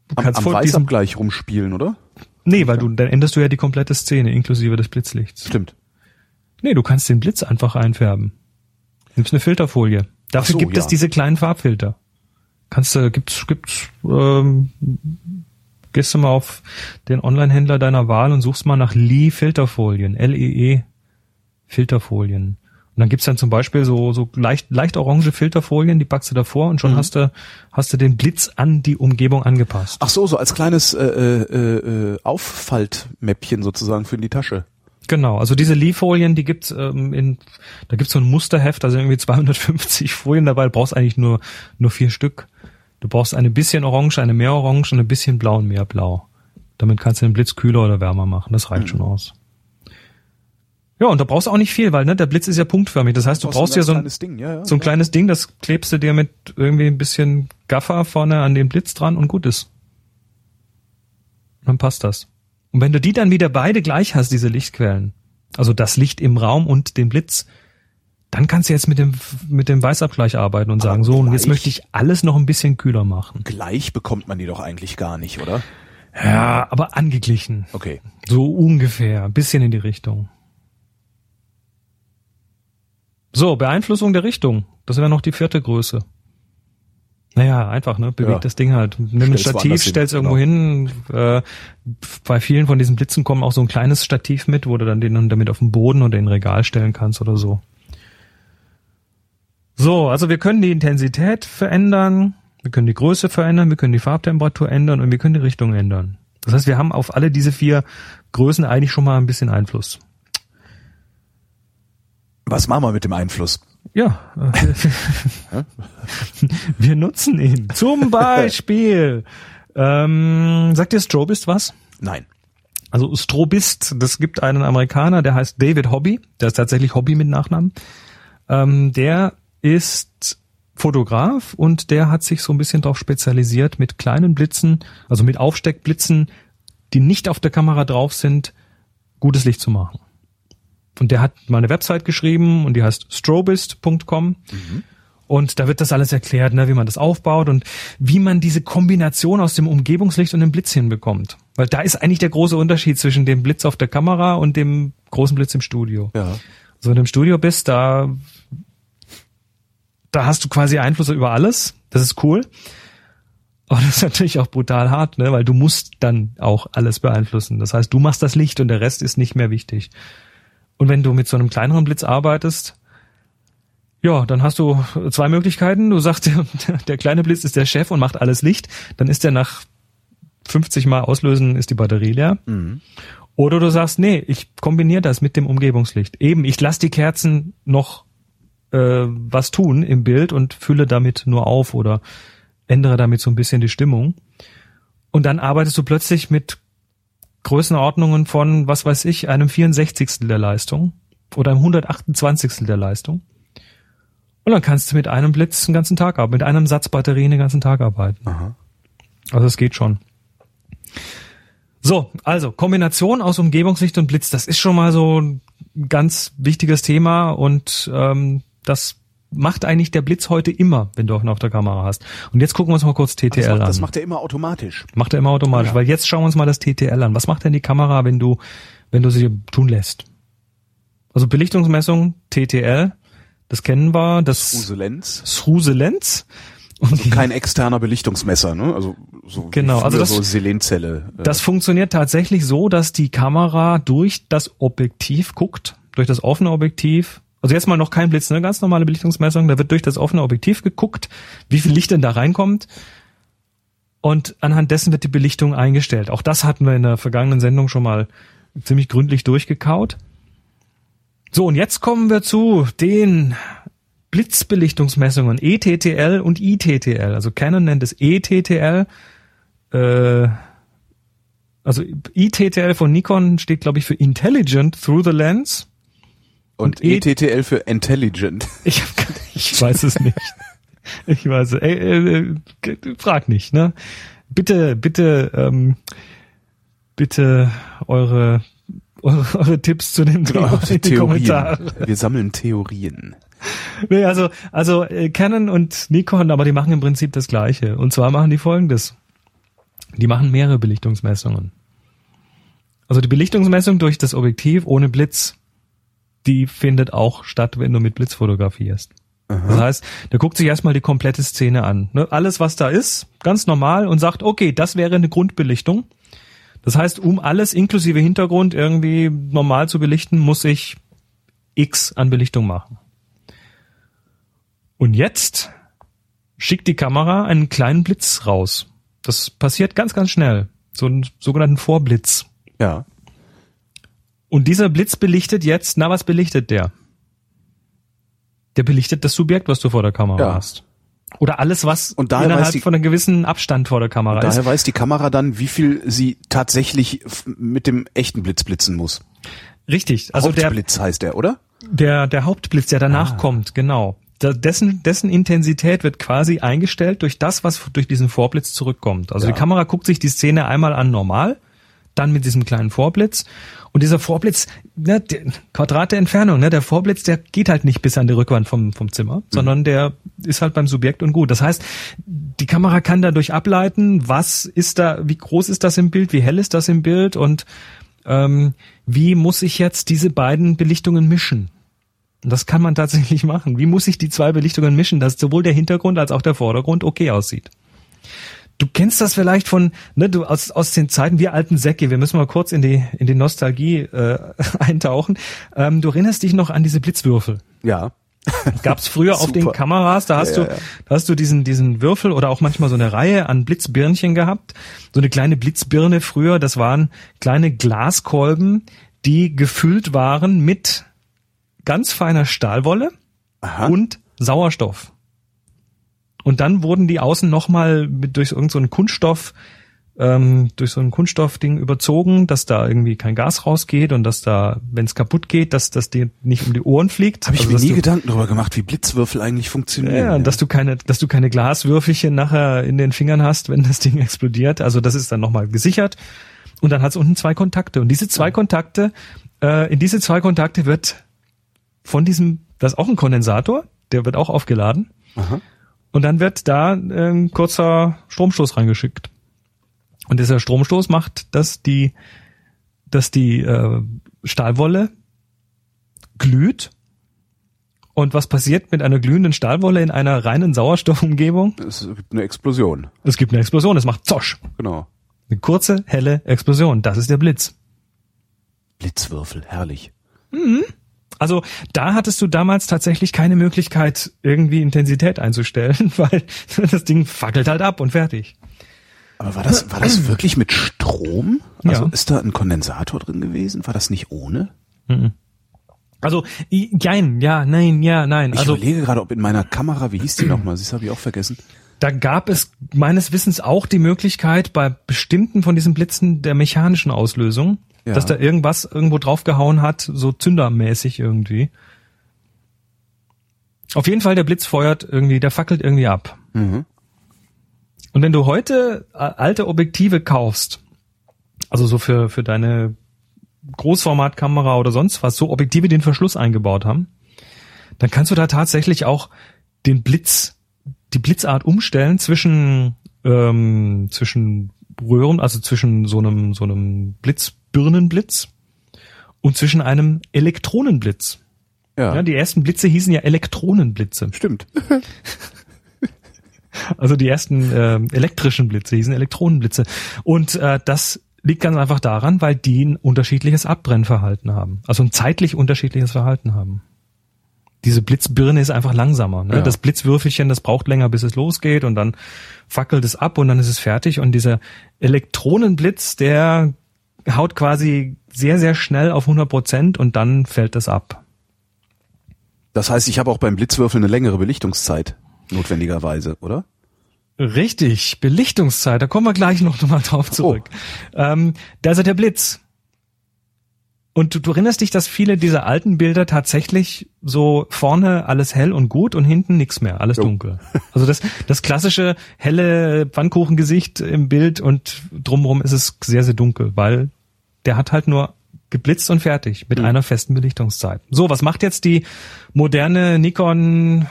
du Am, kannst am vor diesem, rumspielen, oder? Nee, weil du, dann änderst du ja die komplette Szene inklusive des Blitzlichts. Stimmt. Nee, du kannst den Blitz einfach einfärben. Nimmst eine Filterfolie. Dafür so, gibt es ja. diese kleinen Farbfilter. Kannst du, gibt's, gibt's, ähm, gehst du mal auf den Online-Händler deiner Wahl und suchst mal nach Lee Filterfolien, L-E-E Filterfolien. Und dann gibt's dann zum Beispiel so, so leicht, leicht orange Filterfolien, die packst du davor und schon Mhm. hast du, hast du den Blitz an die Umgebung angepasst. Ach so, so als kleines äh, äh, äh, Auffaltmäppchen sozusagen für in die Tasche. Genau, also diese Lee-Folien, die gibt's ähm, in, da gibt's so ein Musterheft, also irgendwie 250 Folien dabei, du brauchst eigentlich nur, nur vier Stück. Du brauchst eine bisschen Orange, eine mehr Orange und ein bisschen Blau und mehr Blau. Damit kannst du den Blitz kühler oder wärmer machen, das reicht schon aus. Ja, und da brauchst du auch nicht viel, weil ne, der Blitz ist ja punktförmig. Das heißt, du brauchst ja so ein, kleines Ding, ja, ja. so ein kleines Ding, das klebst du dir mit irgendwie ein bisschen Gaffer vorne an den Blitz dran und gut ist. Dann passt das. Und wenn du die dann wieder beide gleich hast, diese Lichtquellen, also das Licht im Raum und den Blitz, dann kannst du jetzt mit dem, mit dem Weißabgleich arbeiten und Aber sagen, so, und jetzt möchte ich alles noch ein bisschen kühler machen. Gleich bekommt man die doch eigentlich gar nicht, oder? Ja, aber angeglichen. Okay. So ungefähr, ein bisschen in die Richtung. So, Beeinflussung der Richtung. Das wäre noch die vierte Größe. Naja, einfach, ne? Beweg Ja. das Ding halt. Nimm ein Stell's Stativ, woanders hin, stell's irgendwo genau. hin. Äh, bei vielen von diesen Blitzen kommen auch so ein kleines Stativ mit, wo du dann den damit auf den Boden oder in ein Regal stellen kannst oder so. So, also wir können die Intensität verändern, wir können die Größe verändern, wir können die Farbtemperatur ändern und wir können die Richtung ändern. Das heißt, wir haben auf alle diese vier Größen eigentlich schon mal ein bisschen Einfluss. Was machen wir mit dem Einfluss? Ja, wir nutzen ihn. Zum Beispiel, ähm, sagt dir Strobist was? Nein. Also Strobist, das gibt einen Amerikaner, der heißt David Hobby, der ist tatsächlich Hobby mit Nachnamen. Ähm, der ist Fotograf und der hat sich so ein bisschen darauf spezialisiert, mit kleinen Blitzen, also mit Aufsteckblitzen, die nicht auf der Kamera drauf sind, gutes Licht zu machen. Und der hat mal eine Website geschrieben und die heißt strobist.com. Und da wird das alles erklärt, ne, wie man das aufbaut und wie man diese Kombination aus dem Umgebungslicht und dem Blitz hinbekommt. Weil da ist eigentlich der große Unterschied zwischen dem Blitz auf der Kamera und dem großen Blitz im Studio. Ja. Also wenn du im Studio bist, da, da hast du quasi Einfluss über alles. Das ist cool. Aber das ist natürlich auch brutal hart, ne? weil du musst dann auch alles beeinflussen. Das heißt, du machst das Licht und der Rest ist nicht mehr wichtig. Und wenn du mit so einem kleineren Blitz arbeitest, ja, dann hast du zwei Möglichkeiten. Du sagst, der, kleine Blitz ist der Chef und macht alles Licht. Dann ist der nach 50 Mal auslösen, ist die Batterie leer. Oder du sagst, nee, ich kombiniere das mit dem Umgebungslicht. Eben, ich lasse die Kerzen noch äh, was tun im Bild und fülle damit nur auf oder ändere damit so ein bisschen die Stimmung. Und dann arbeitest du plötzlich mit Größenordnungen von, was weiß ich, einem 64. der Leistung oder einem 128. der Leistung. Und dann kannst du mit einem Blitz den ganzen Tag arbeiten, mit einem Satz Batterien den ganzen Tag arbeiten. Aha. Also es geht schon. So, also Kombination aus Umgebungslicht und Blitz, das ist schon mal so ein ganz wichtiges Thema und ähm, das macht eigentlich der Blitz heute immer, wenn du auch noch auf der Kamera hast. Und jetzt gucken wir uns mal kurz TTL Das macht, an. das macht er immer automatisch. Macht er immer automatisch, Ja. weil jetzt schauen wir uns mal das TTL an. Was macht denn die Kamera, wenn du, wenn du sie tun lässt? Also Belichtungsmessung, TTL, das kennen wir, das Uselenz. Sruselenz. Also kein externer Belichtungsmesser, ne? Also so Genau, also das- so Selenzelle. äh, Das funktioniert tatsächlich so, dass die Kamera durch das Objektiv guckt, durch das offene Objektiv. Also jetzt mal noch kein Blitz, ne? ganz normale Belichtungsmessung. Da wird durch das offene Objektiv geguckt, wie viel Licht denn da reinkommt. Und anhand dessen wird die Belichtung eingestellt. Auch das hatten wir in der vergangenen Sendung schon mal ziemlich gründlich durchgekaut. So, und jetzt kommen wir zu den Blitzbelichtungsmessungen ETTL und ITTL. Also Canon nennt es ETTL. Äh, also ITTL von Nikon steht, glaube ich, für Intelligent Through the Lens. Und und E- ETTL für Intelligent. Ich, hab, ich weiß es nicht. Ich weiß es. Äh, äh, frag nicht, ne? Bitte, bitte, ähm, bitte eure, eure, eure Tipps zu dem Thema in die Kommentare. Wir sammeln Theorien. Nee, also, also äh, Canon und Nikon, aber die machen im Prinzip das Gleiche. Und zwar machen die folgendes. Die machen mehrere Belichtungsmessungen. Also die Belichtungsmessung durch das Objektiv ohne Blitz, die findet auch statt, wenn du mit Blitz fotografierst. Das heißt, der guckt sich erstmal die komplette Szene an. Ne? Alles, was da ist, ganz normal und sagt, okay, das wäre eine Grundbelichtung. Das heißt, um alles inklusive Hintergrund irgendwie normal zu belichten, muss ich X an Belichtung machen. Und jetzt schickt die Kamera einen kleinen Blitz raus. Das passiert ganz, ganz schnell. So einen sogenannten Vorblitz. Ja. Und dieser Blitz belichtet jetzt, na, was belichtet der? Der belichtet das Subjekt, was du vor der Kamera Ja. hast. Oder alles, was Und daher innerhalb weiß die- von einem gewissen Abstand vor der Kamera ist. Daher weiß die Kamera dann, wie viel sie tatsächlich mit dem echten Blitz blitzen muss. Richtig, also der, Hauptblitz heißt der, oder? der, der Hauptblitz, der danach Ah. kommt, genau. Dessen, dessen Intensität wird quasi eingestellt durch das, was durch diesen Vorblitz zurückkommt. Also Ja. die Kamera guckt sich die Szene einmal an normal, dann mit diesem kleinen Vorblitz. Und dieser Vorblitz, ne, Quadrat der Entfernung, ne, der Vorblitz, der geht halt nicht bis an die Rückwand vom, vom Zimmer, sondern der ist halt beim Subjekt und gut. Das heißt, die Kamera kann dadurch ableiten, was ist da, wie groß ist das im Bild, wie hell ist das im Bild und ähm, wie muss ich jetzt diese beiden Belichtungen mischen? Und das kann man tatsächlich machen. Wie muss ich die zwei Belichtungen mischen, dass sowohl der Hintergrund als auch der Vordergrund okay aussieht? Du kennst das vielleicht von, ne, du aus, aus den Zeiten, wir alten Säcke, wir müssen mal kurz in die, in die Nostalgie äh, eintauchen. Ähm, du erinnerst dich noch an diese Blitzwürfel. Ja. Gab's früher auf den. Kameras, da hast Ja, du, ja, ja. da hast du diesen, diesen Würfel oder auch manchmal so eine Reihe an Blitzbirnchen gehabt. So eine kleine Blitzbirne früher, das waren kleine Glaskolben, die gefüllt waren mit ganz feiner Stahlwolle Aha. und Sauerstoff. Und dann wurden die außen nochmal durch irgendeinen so einen Kunststoff, ähm, durch so ein Kunststoffding überzogen, dass da irgendwie kein Gas rausgeht und dass da, wenn es kaputt geht, dass das dir nicht um die Ohren fliegt. Habe ich Also, mir nie du, Gedanken darüber gemacht, wie Blitzwürfel eigentlich funktionieren. ja, dass du keine, dass du keine Glaswürfelchen nachher in den Fingern hast, wenn das Ding explodiert. Also das ist dann nochmal gesichert. Und dann hat es unten zwei Kontakte. Und diese zwei Kontakte, äh, in diese zwei Kontakte wird von diesem, das ist auch ein Kondensator, der wird auch aufgeladen. Aha. Und dann wird da ein kurzer Stromstoß reingeschickt. Und dieser Stromstoß macht, dass die, dass die äh, Stahlwolle glüht. Und was passiert mit einer glühenden Stahlwolle in einer reinen Sauerstoffumgebung? Es gibt eine Explosion. Es gibt eine Explosion, es macht Zosch. Genau. Eine kurze, helle Explosion. Das ist der Blitz. Blitzwürfel, herrlich. Also da hattest du damals tatsächlich keine Möglichkeit, irgendwie Intensität einzustellen, weil das Ding fackelt halt ab und fertig. Aber war das, war das wirklich mit Strom? Also Ja. ist da ein Kondensator drin gewesen? War das nicht ohne? Also, i- jein, ja, nein, ja, nein. Ich Also überlege gerade, ob in meiner Kamera, wie hieß die nochmal? Das habe ich auch vergessen. da gab es meines Wissens auch die Möglichkeit, bei bestimmten von diesen Blitzen der mechanischen Auslösung, Ja. dass da irgendwas irgendwo draufgehauen hat, so zündermäßig irgendwie. Auf jeden Fall, der Blitz feuert irgendwie, der fackelt irgendwie ab. Mhm. Und wenn du heute äh, alte Objektive kaufst, also so für, für deine Großformatkamera oder sonst was, so Objektive, die den Verschluss eingebaut haben, dann kannst du da tatsächlich auch den Blitz, die Blitzart umstellen zwischen, ähm, zwischen Röhren, also zwischen so einem, so einem Blitzbirnenblitz und zwischen einem Elektronenblitz. Ja, Ja, die ersten Blitze hießen ja Elektronenblitze. stimmt. Also die ersten äh, elektrischen Blitze hießen Elektronenblitze. Und äh, das liegt ganz einfach daran, weil die ein unterschiedliches Abbrennverhalten haben. Also ein zeitlich unterschiedliches Verhalten haben. Diese Blitzbirne ist einfach langsamer. Ne? Ja. Das Blitzwürfelchen, das braucht länger, bis es losgeht und dann fackelt es ab und dann ist es fertig. Und dieser Elektronenblitz, der haut quasi sehr, sehr schnell auf 100 Prozent und dann fällt das ab. Das heißt, ich habe auch beim Blitzwürfel eine längere Belichtungszeit, notwendigerweise, oder? Richtig, Belichtungszeit, da kommen wir gleich noch mal drauf zurück. Ähm, da ist ja der Blitz. Und du, du erinnerst dich, dass viele dieser alten Bilder tatsächlich so vorne alles hell und gut und hinten nichts mehr, alles Jo. dunkel. Also das, das klassische helle Pfannkuchengesicht im Bild und drumherum ist es sehr, sehr dunkel, weil der hat halt nur geblitzt und fertig mit einer festen Belichtungszeit. So, was macht jetzt die moderne Nikon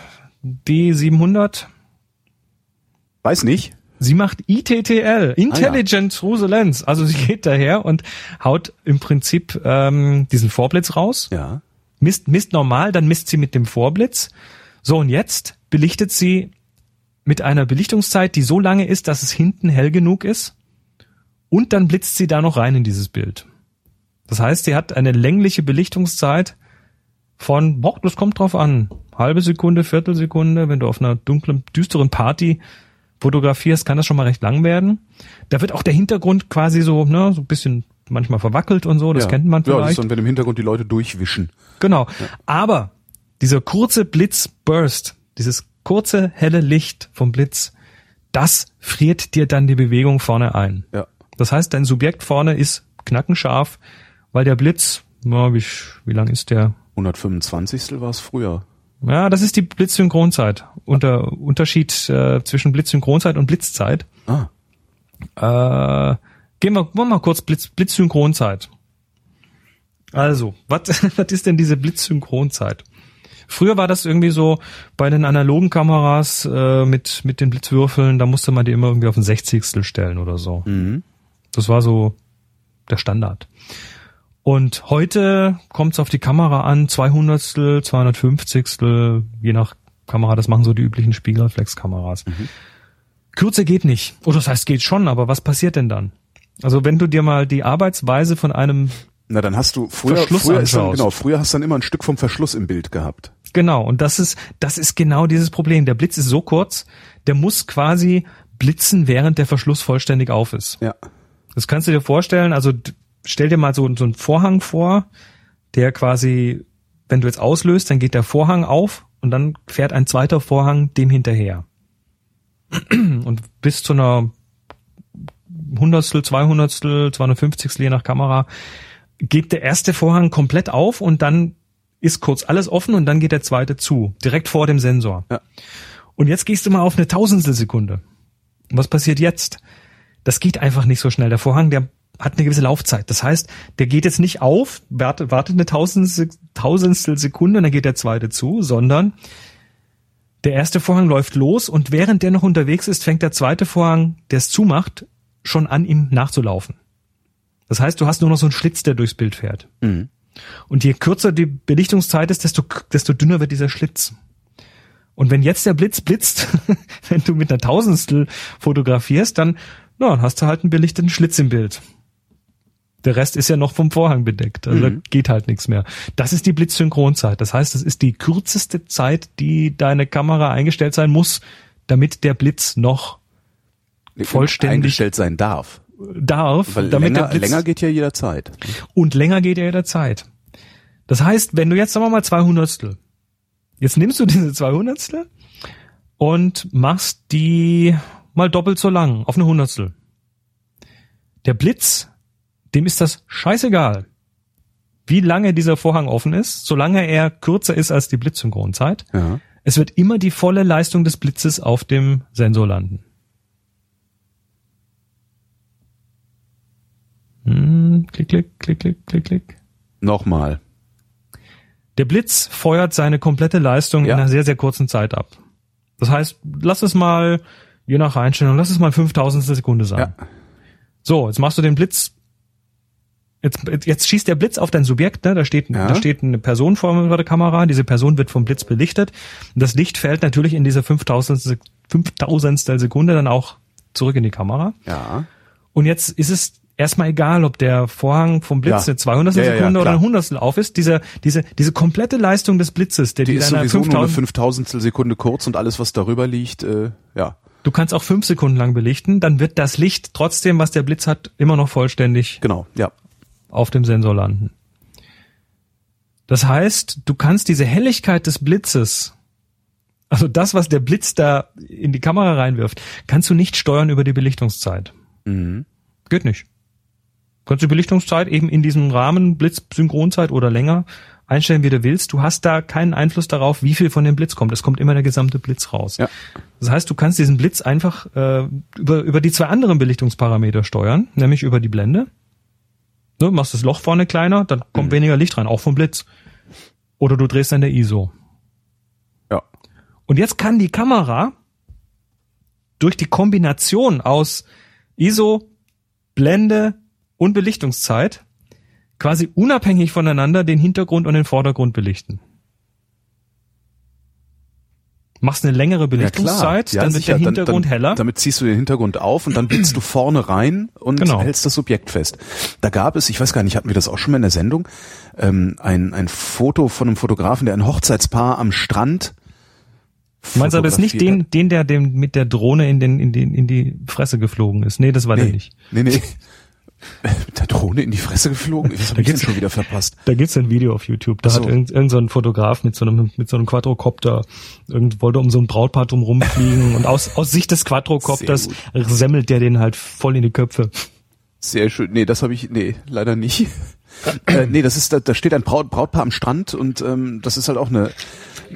D700? Weiß nicht. Sie macht ITTL, Intelligent Through the Lens. Also sie geht daher und haut im Prinzip ähm, diesen Vorblitz raus, Ja. misst, misst normal, dann misst sie mit dem Vorblitz. So, und jetzt belichtet sie mit einer Belichtungszeit, die so lange ist, dass es hinten hell genug ist. Und dann blitzt sie da noch rein in dieses Bild. Das heißt, sie hat eine längliche Belichtungszeit von, boah, das kommt drauf an, halbe Sekunde, Viertelsekunde, wenn du auf einer dunklen, düsteren Party fotografierst, kann das schon mal recht lang werden. Da wird auch der Hintergrund quasi so, ne, so ein bisschen manchmal verwackelt und so, das ja. kennt man Ja, das ist vielleicht. dann, wenn im Hintergrund die Leute durchwischen. Genau. Aber dieser kurze Blitzburst, dieses kurze helle Licht vom Blitz, das friert dir dann die Bewegung vorne ein. Ja. Das heißt, dein Subjekt vorne ist knackenscharf, weil der Blitz Ja, wie, wie lang ist der? 125. war es früher. Ja, das ist die Blitzsynchronzeit. Unter Unterschied äh, zwischen Blitzsynchronzeit und Blitzzeit. Ah. Äh, gehen wir, wir mal kurz Blitz, Blitzsynchronzeit. Also, was was ist denn diese Blitzsynchronzeit? Früher war das irgendwie so bei den analogen Kameras äh, mit mit den Blitzwürfeln, da musste man die immer irgendwie auf ein Sechzigstel stellen oder so. Mhm. Das war so der Standard. Und heute kommt es auf die Kamera an, 200, 250, je nach Kamera, das machen so die üblichen Spiegelreflexkameras. Kürzer geht nicht. Oder das heißt, geht schon, aber was passiert denn dann? Also wenn du dir mal die Arbeitsweise von einem, Na, dann hast du früher, Verschluss früher ist dann, genau, früher hast du dann immer ein Stück vom Verschluss im Bild gehabt. genau, und das ist, das ist genau dieses Problem. Der Blitz ist so kurz, der muss quasi blitzen, während der Verschluss vollständig auf ist. Ja. Das kannst du dir vorstellen, also stell dir mal so, so einen Vorhang vor, der quasi, wenn du jetzt auslöst, dann geht der Vorhang auf und dann fährt ein zweiter Vorhang dem hinterher. Und bis zu einer Hundertstel, Zweihundertstel, 250 je nach Kamera geht der erste Vorhang komplett auf und dann ist kurz alles offen und dann geht der zweite zu, direkt vor dem Sensor. Ja. Und jetzt gehst du mal auf eine Tausendstelsekunde. Was passiert jetzt? Das geht einfach nicht so schnell. Der Vorhang, der hat eine gewisse Laufzeit. Das heißt, der geht jetzt nicht auf, wartet, wartet eine Tausendstel, Tausendstel Sekunde und dann geht der zweite zu, sondern der erste Vorhang läuft los und während der noch unterwegs ist, fängt der zweite Vorhang, der es zumacht, schon an, ihm nachzulaufen. Das heißt, du hast nur noch so einen Schlitz, der durchs Bild fährt. Mhm. Und je kürzer die Belichtungszeit ist, desto, desto dünner wird dieser Schlitz. Und wenn jetzt der Blitz blitzt, wenn du mit einer Tausendstel fotografierst, dann, na, dann hast du halt einen belichteten Schlitz im Bild. Der Rest ist ja noch vom Vorhang bedeckt. Also da geht halt nichts mehr. Das ist die Blitzsynchronzeit. Das heißt, das ist die kürzeste Zeit, die deine Kamera eingestellt sein muss, damit der Blitz noch Vollständig- eingestellt sein darf. darf, Weil damit länger, der Blitz länger geht ja jederzeit. und länger geht er jederzeit. Das heißt, wenn du jetzt sagen wir mal 200 jetzt nimmst du diese 200 und machst die mal doppelt so lang auf eine Hundertstel. Der Blitz, dem ist das scheißegal, wie lange dieser Vorhang offen ist, solange er kürzer ist als die Blitzsynchronzeit. Ja. Es wird immer die volle Leistung des Blitzes auf dem Sensor landen. Hm, klick, klick, klick, klick, klick, klick. Nochmal. Der Blitz feuert seine komplette Leistung Ja. in einer sehr, sehr kurzen Zeit ab. Das heißt, lass es mal, je nach Einstellung, lass es mal 5000 Sekunde sein. Ja. So, jetzt machst du den Blitz. Jetzt, jetzt- schießt der Blitz auf dein Subjekt, ne? da, steht, Ja. da steht eine Person vor der Kamera, diese Person wird vom Blitz belichtet. Und das Licht fällt natürlich in dieser 5000 Sek- 5000 Sekunde dann auch zurück in die Kamera. Ja. Und jetzt ist es erstmal egal, ob der Vorhang vom Blitz Ja. eine 200 Ja, ja, Sekunde oder eine Hundertstel auf ist. Diese, diese, diese komplette Leistung des Blitzes, der Die die ist sowieso nur eine 5000 Fünftausendstel Sekunde kurz und alles, was darüber liegt, äh, ja. Du kannst auch fünf Sekunden lang belichten, dann wird das Licht trotzdem, was der Blitz hat, immer noch vollständig Genau, ja. auf dem Sensor landen. Das heißt, du kannst diese Helligkeit des Blitzes, also das, was der Blitz da in die Kamera reinwirft, kannst du nicht steuern über die Belichtungszeit. Mhm. Geht nicht. Du kannst die Belichtungszeit eben in diesem Rahmen, Blitz, Synchronzeit oder länger, einstellen, wie du willst. Du hast da keinen Einfluss darauf, wie viel von dem Blitz kommt. Es kommt immer der gesamte Blitz raus. Ja. Das heißt, du kannst diesen Blitz einfach äh, über, über die zwei anderen Belichtungsparameter steuern, nämlich über die Blende. Ne, machst das Loch vorne kleiner, dann kommt weniger Licht rein, auch vom Blitz. Oder du drehst an der ISO. Ja. Und jetzt kann die Kamera durch die Kombination aus ISO, Blende und Belichtungszeit quasi unabhängig voneinander den Hintergrund und den Vordergrund belichten. Machst eine längere Ja, Belichtungszeit, Ja, dann wird sicher. der Hintergrund dann, heller. Damit ziehst du den Hintergrund auf und dann blitzt du vorne rein und Genau. hältst das Subjekt fest. Da gab es, ich weiß gar nicht, hatten wir das auch schon mal in der Sendung, ähm, ein, ein Foto von einem Fotografen, der ein Hochzeitspaar am Strand Meinst du aber jetzt nicht den, den, der dem mit der Drohne in den, in den, in die Fresse geflogen ist? Nee, das war hat? der Nee, nicht. nee, nee. Mit der Drohne in die Fresse geflogen? Was hab Da ich denn gibt's- schon wieder verpasst? Da gibt's ein Video auf YouTube. Da so. hat irgend, irgend so ein Fotograf mit so einem mit so einem Quadrocopter irgend wollte um so ein Brautpaar drum rumfliegen und aus aus Sicht des Quadrocopters semmelt der den halt voll in die Köpfe. Sehr schön. Nee, das habe ich, nee, leider nicht. äh, nee, das ist, da, da steht ein Braut, Brautpaar am Strand und ähm, das ist halt auch eine,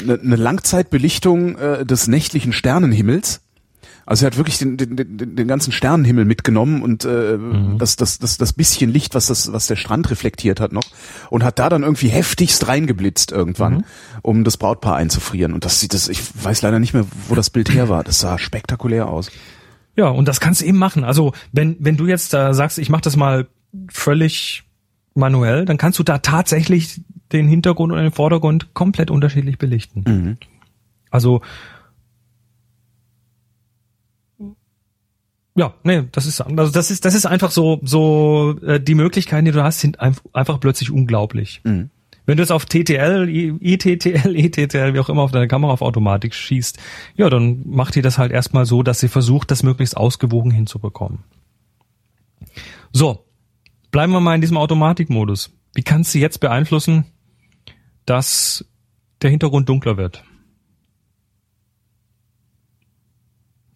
eine, eine Langzeitbelichtung äh, des nächtlichen Sternenhimmels. Also er hat wirklich den, den, den, den ganzen Sternenhimmel mitgenommen und äh, mhm. das, das, das, das bisschen Licht, was das, was der Strand reflektiert hat noch, und hat da dann irgendwie heftigst reingeblitzt irgendwann, mhm. um das Brautpaar einzufrieren. Und das sieht das, ich weiß leider nicht mehr, wo das Bild her war. Das sah spektakulär aus. Ja, und das kannst du eben machen. Also wenn, wenn du jetzt da sagst, ich mache das mal völlig manuell, dann kannst du da tatsächlich den Hintergrund und den Vordergrund komplett unterschiedlich belichten. Mhm. Also Ja, nee, das ist also das ist das ist einfach so so äh, die Möglichkeiten, die du hast, sind einfach plötzlich unglaublich. Mhm. Wenn du es auf TTL, ITTL, ETTL, wie auch immer auf deine Kamera auf Automatik schießt, ja, dann macht die das halt erstmal so, dass sie versucht, das möglichst ausgewogen hinzubekommen. So, bleiben wir mal in diesem Automatikmodus. Wie kannst du jetzt beeinflussen, dass der Hintergrund dunkler wird?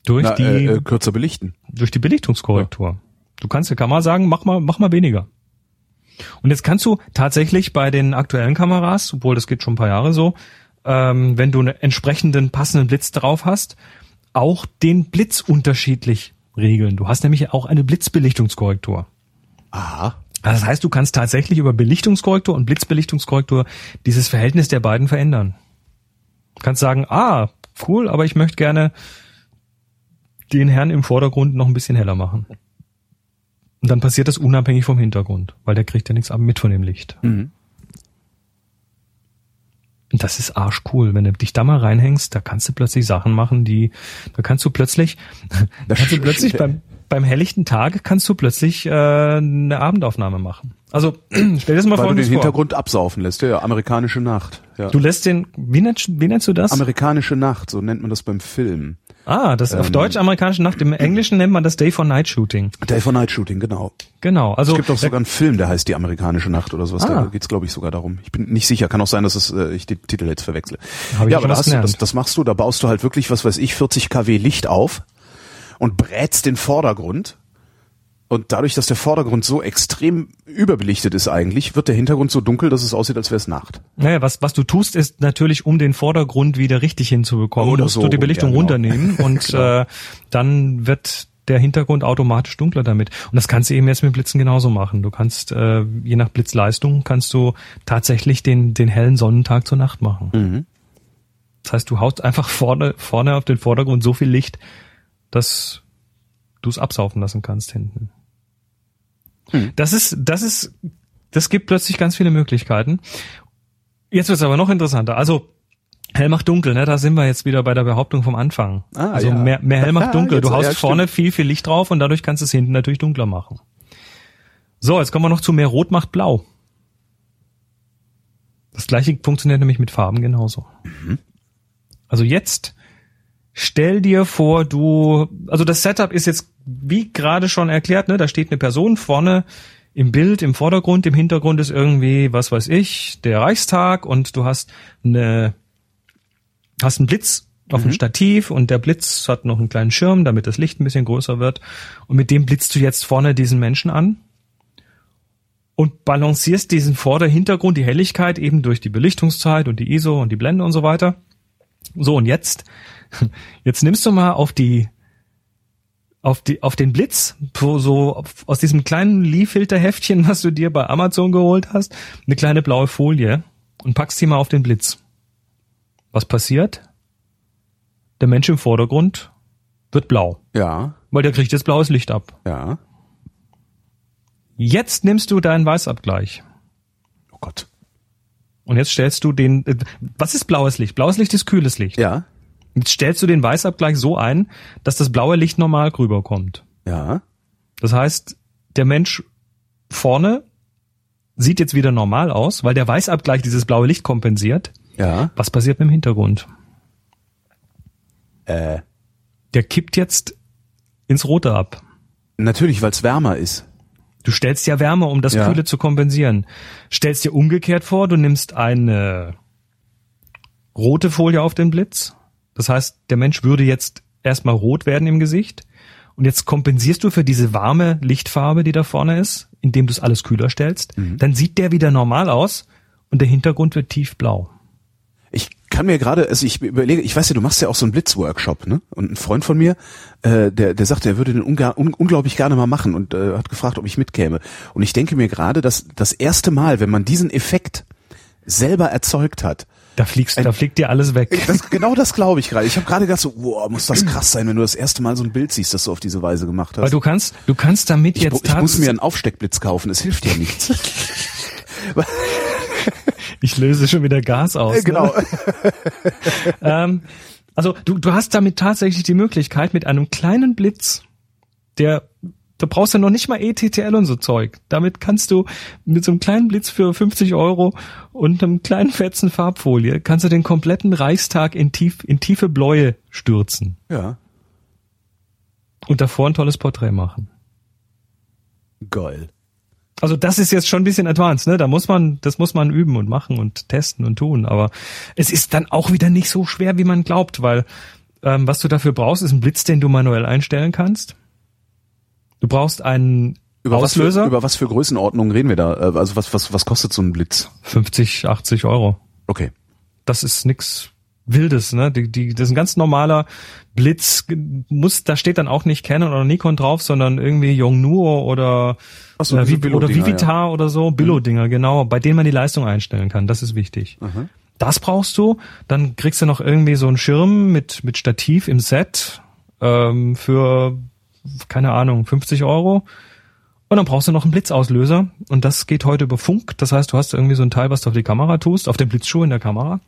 Durch Na, die äh, äh, kürzer belichten. Durch die Belichtungskorrektur. Ja. Du kannst der Kamera sagen, mach mal, mach mal weniger. Und jetzt kannst du tatsächlich bei den aktuellen Kameras, obwohl das geht schon ein paar Jahre so, ähm, wenn du einen entsprechenden passenden Blitz drauf hast, auch den Blitz unterschiedlich regeln. Du hast nämlich auch eine Blitzbelichtungskorrektur. Aha. Also das heißt, du kannst tatsächlich über Belichtungskorrektur und Blitzbelichtungskorrektur dieses Verhältnis der beiden verändern. Du kannst sagen, ah, cool, aber ich möchte gerne den Herrn im Vordergrund noch ein bisschen heller machen. Und dann passiert das unabhängig vom Hintergrund, weil der kriegt ja nichts ab mit von dem Licht. Mhm. Und das ist arschcool. Wenn du dich da mal reinhängst, da kannst du plötzlich Sachen machen, die, da kannst du plötzlich, da kannst du plötzlich beim, beim helllichten Tag kannst du plötzlich äh, eine Abendaufnahme machen. Also stell dir das mal Weil vor. du den Hintergrund absaufen lässt, ja, amerikanische Nacht. Ja. Du lässt den, wie nennst, wie nennst du das? Amerikanische Nacht, so nennt man das beim Film. Ah, das ähm, auf Deutsch amerikanische Nacht. Im Englischen nennt man das Day for Night Shooting. Day for Night Shooting, genau. Genau. Also es gibt auch sogar einen Film, der heißt Die amerikanische Nacht oder sowas. Ah. Da geht's glaube ich sogar darum. Ich bin nicht sicher. Kann auch sein, dass es, äh, ich die Titel jetzt verwechsle. Hab ja, aber da hast du, das, das machst du. Da baust du halt wirklich, was weiß ich, 40 kW Licht auf und brätst den Vordergrund und dadurch, dass der Vordergrund so extrem überbelichtet ist eigentlich, wird der Hintergrund so dunkel, dass es aussieht, als wäre es Nacht. Naja, was, was du tust, ist natürlich, um den Vordergrund wieder richtig hinzubekommen, Oder musst so, du die Belichtung ja, genau. runternehmen und genau. äh, dann wird der Hintergrund automatisch dunkler damit. Und das kannst du eben jetzt mit Blitzen genauso machen. Du kannst, äh, je nach Blitzleistung, kannst du tatsächlich den, den hellen Sonnentag zur Nacht machen. Mhm. Das heißt, du haust einfach vorne, vorne auf den Vordergrund so viel Licht, dass du es absaufen lassen kannst hinten. Hm. Das ist, das ist, das gibt plötzlich ganz viele Möglichkeiten. Jetzt wird's aber noch interessanter. Also Hell macht dunkel, ne? Da sind wir jetzt wieder bei der Behauptung vom Anfang. Ah, also ja. mehr, mehr hell macht dunkel. du haust ja, vorne viel, viel Licht drauf und dadurch kannst du es hinten natürlich dunkler machen. So, jetzt kommen wir noch zu mehr Rot macht blau. Das gleiche funktioniert nämlich mit Farben genauso. Mhm. Also jetzt stell dir vor, du, also das Setup ist jetzt wie gerade schon erklärt, ne, da steht eine Person vorne im Bild, im Vordergrund, im Hintergrund ist irgendwie, was weiß ich, der Reichstag und du hast eine, hast einen Blitz auf mhm. dem Stativ und der Blitz hat noch einen kleinen Schirm, damit das Licht ein bisschen größer wird. Und mit dem blitzt du jetzt vorne diesen Menschen an und balancierst diesen Vorder-Hintergrund, die Helligkeit eben durch die Belichtungszeit und die ISO und die Blende und so weiter. So, und jetzt, jetzt nimmst du mal auf die auf, die, auf den Blitz, so aus diesem kleinen Lee-Filter-Heftchen, was du dir bei Amazon geholt hast, eine kleine blaue Folie und packst sie mal auf den Blitz. Was passiert? Der Mensch im Vordergrund wird blau. Ja. Weil der kriegt jetzt blaues Licht ab. Ja. Jetzt nimmst du deinen Weißabgleich. Oh Gott. Und jetzt stellst du den, äh, was ist blaues Licht? Blaues Licht ist kühles Licht. Ja. Jetzt stellst du den Weißabgleich so ein, dass das blaue Licht normal rüberkommt. Ja. Das heißt, der Mensch vorne sieht jetzt wieder normal aus, weil der Weißabgleich dieses blaue Licht kompensiert. Ja. Was passiert mit dem Hintergrund? Äh. Der kippt jetzt ins Rote ab. Natürlich, weil es wärmer ist. Du stellst ja Wärme, um das ja. Kühle zu kompensieren. Stellst dir umgekehrt vor, du nimmst eine rote Folie auf den Blitz das heißt, der Mensch würde jetzt erstmal rot werden im Gesicht und jetzt kompensierst du für diese warme Lichtfarbe, die da vorne ist, indem du es alles kühler stellst. Dann sieht der wieder normal aus und der Hintergrund wird tiefblau. Ich kann mir gerade, also ich überlege, ich weiß ja, du machst ja auch so einen Blitzworkshop, ne? Und ein Freund von mir, äh, der, der sagt, er würde den unga, un, unglaublich gerne mal machen und äh, hat gefragt, ob ich mitkäme. Und ich denke mir gerade, dass das erste Mal, wenn man diesen Effekt selber erzeugt hat, Da fliegst, da fliegt dir alles weg. das, genau das glaube ich gerade. Ich habe gerade gedacht so, wow, muss das krass sein, wenn du das erste Mal so ein Bild siehst, das du auf diese Weise gemacht hast. Weil du kannst, du kannst damit ich, jetzt ich muss mir einen Aufsteckblitz kaufen, es hilft ja nichts. ich löse schon wieder Gas aus. Ne? genau. Ähm, also du, du hast damit tatsächlich die Möglichkeit, mit einem kleinen Blitz, der du brauchst ja noch nicht mal ETTL und so Zeug. Damit kannst du mit so einem kleinen Blitz für 50 Euro und einem kleinen fetzen Farbfolie kannst du den kompletten Reichstag in, tief, in tiefe Bläue stürzen Ja, und davor ein tolles Porträt machen. geil. Also das ist jetzt schon ein bisschen advanced, ne? Da muss man, das muss man üben und machen und testen und tun. Aber es ist dann auch wieder nicht so schwer, wie man glaubt, weil ähm, was du dafür brauchst, ist ein Blitz, den du manuell einstellen kannst. Du brauchst einen Über Auslöser. was, für, über was für Größenordnungen reden wir da? Äh, Also was, was, was kostet so ein Blitz? 50, 80 Euro. Okay. Das ist nix Wildes, ne? Die, die, das ist ein ganz normaler Blitz. Muss, da steht dann auch nicht Canon oder Nikon drauf, sondern irgendwie Yongnuo oder so, äh, diese Vi- oder Vivitar oder so, Billo-Dinger, genau, bei denen man die Leistung einstellen kann. Das ist wichtig. Das brauchst du. Dann kriegst du noch irgendwie so einen Schirm mit, mit Stativ im Set ähm, für, keine Ahnung, 50 Euro. Und dann brauchst du noch einen Blitzauslöser. Und das geht heute über Funk. Das heißt, du hast irgendwie so ein Teil, was du auf die Kamera tust, auf den Blitzschuh in der Kamera.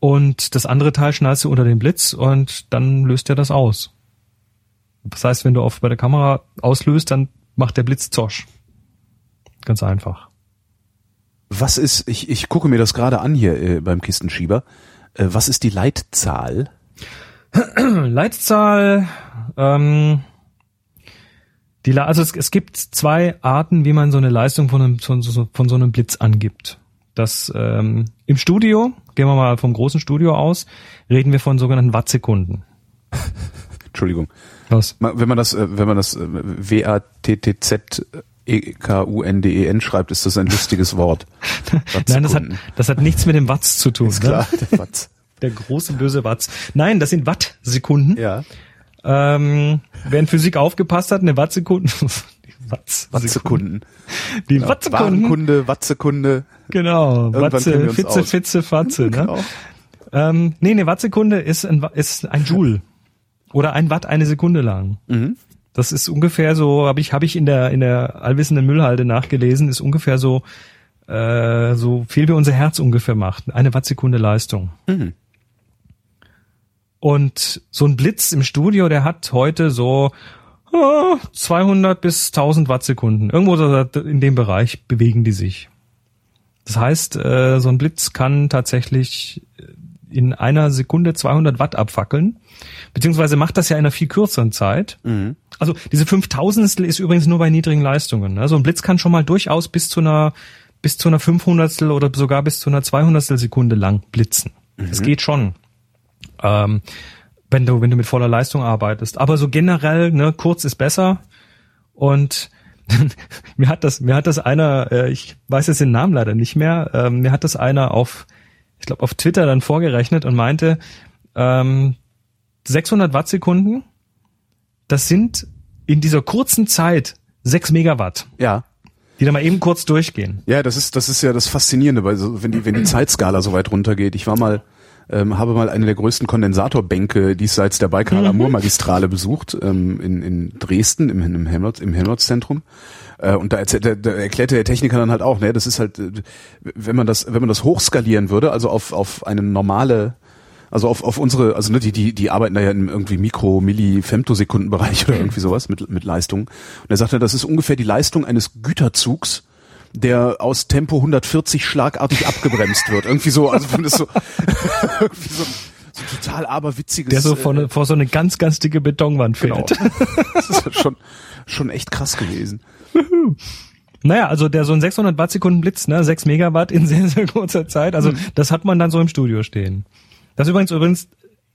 Und das andere Teil schnallst du unter den Blitz und dann löst er das aus. Das heißt, wenn du auf bei der Kamera auslöst, dann macht der Blitz Zosch. Ganz einfach. Was ist, ich, ich gucke mir das gerade an hier äh, beim Kistenschieber. Äh, was ist die Leitzahl? Leitzahl, ähm, die, also es, es gibt zwei Arten, wie man so eine Leistung von einem, von, so- von so einem Blitz angibt. Das ähm, im Studio, gehen wir mal vom großen Studio aus, reden wir von sogenannten Wattsekunden. Entschuldigung. Was? Wenn man das, äh, wenn man das äh, W-A-T-T-Z E-K-U-N-D-E-N schreibt, ist das ein lustiges Wort. Nein, das hat, das hat nichts mit dem Watts zu tun. Ist klar, der Watz. Ne? Der große böse Watts. Nein, das sind Wattsekunden. Ja. Ähm, wer in Physik aufgepasst hat, eine Wattsekunde. Die Watts Wattsekunden. Die Wattsekunden. Warenkunde, Wattsekunde. Genau. Irgendwann Watze, Fitze, aus. Fitze, Fatze. Ne? Genau. Ähm, nee, eine Wattsekunde ist ein, ist ein Joule. Oder ein Watt eine Sekunde lang. Mhm. Das ist ungefähr so, habe ich, hab ich in der, in der allwissenden Müllhalde nachgelesen, ist ungefähr so, äh, so viel wie unser Herz ungefähr macht. Eine Wattsekunde Leistung. Mhm. Und so ein Blitz im Studio, der hat heute so ah, 200 bis 1000 Wattsekunden. Irgendwo in dem Bereich bewegen die sich. Das heißt, äh, so ein Blitz kann tatsächlich in einer Sekunde 200 Watt abfackeln. Beziehungsweise macht das ja in einer viel kürzeren Zeit. Also diese 5000 ist übrigens nur bei niedrigen Leistungen. ne? So ein Blitz kann schon mal durchaus bis zu einer bis zu einer 500 oder sogar bis zu einer 200 Sekunde lang blitzen. Das geht schon ähm, wenn du wenn du mit voller Leistung arbeitest. Aber so generell, ne, kurz ist besser. Und mir hat das mir hat das einer, äh, ich weiß jetzt den Namen leider nicht mehr, ähm, mir hat das einer auf ich glaube auf Twitter dann vorgerechnet und meinte ähm, 600 Wattsekunden, das sind in dieser kurzen Zeit 6 Megawatt, Ja. die da mal eben kurz durchgehen. Ja, das ist, das ist ja das Faszinierende, weil so, wenn die, wenn die Zeitskala so weit runtergeht. Ich war mal, ähm, habe mal eine der größten Kondensatorbänke diesseits der Baikal-Amur-Magistrale besucht, ähm, in, in Dresden, im, im Helmholtz, im Helmholtz-Zentrum. Äh, und da, erzählt, da, erklärte der Techniker dann halt auch, ne, das ist halt, äh, wenn man das, wenn man das hochskalieren würde, also auf, auf eine normale, also auf, auf unsere, also ne, die, die, die arbeiten da ja im irgendwie Mikro, Milli, Femtosekundenbereich oder irgendwie sowas mit, mit Leistung. Und er sagte, das ist ungefähr die Leistung eines Güterzugs, der aus Tempo 140 schlagartig abgebremst wird. Irgendwie so, also wenn das so, irgendwie so, so total aberwitziges. Der so vor, äh, ne, vor so eine ganz, ganz dicke Betonwand genau. Das ist schon, schon echt krass gewesen. Naja, also der so ein 600 Wattsekunden Blitz, ne, 6 Megawatt in sehr, sehr kurzer Zeit. Also Mhm. das hat man dann so im Studio stehen. Das ist übrigens übrigens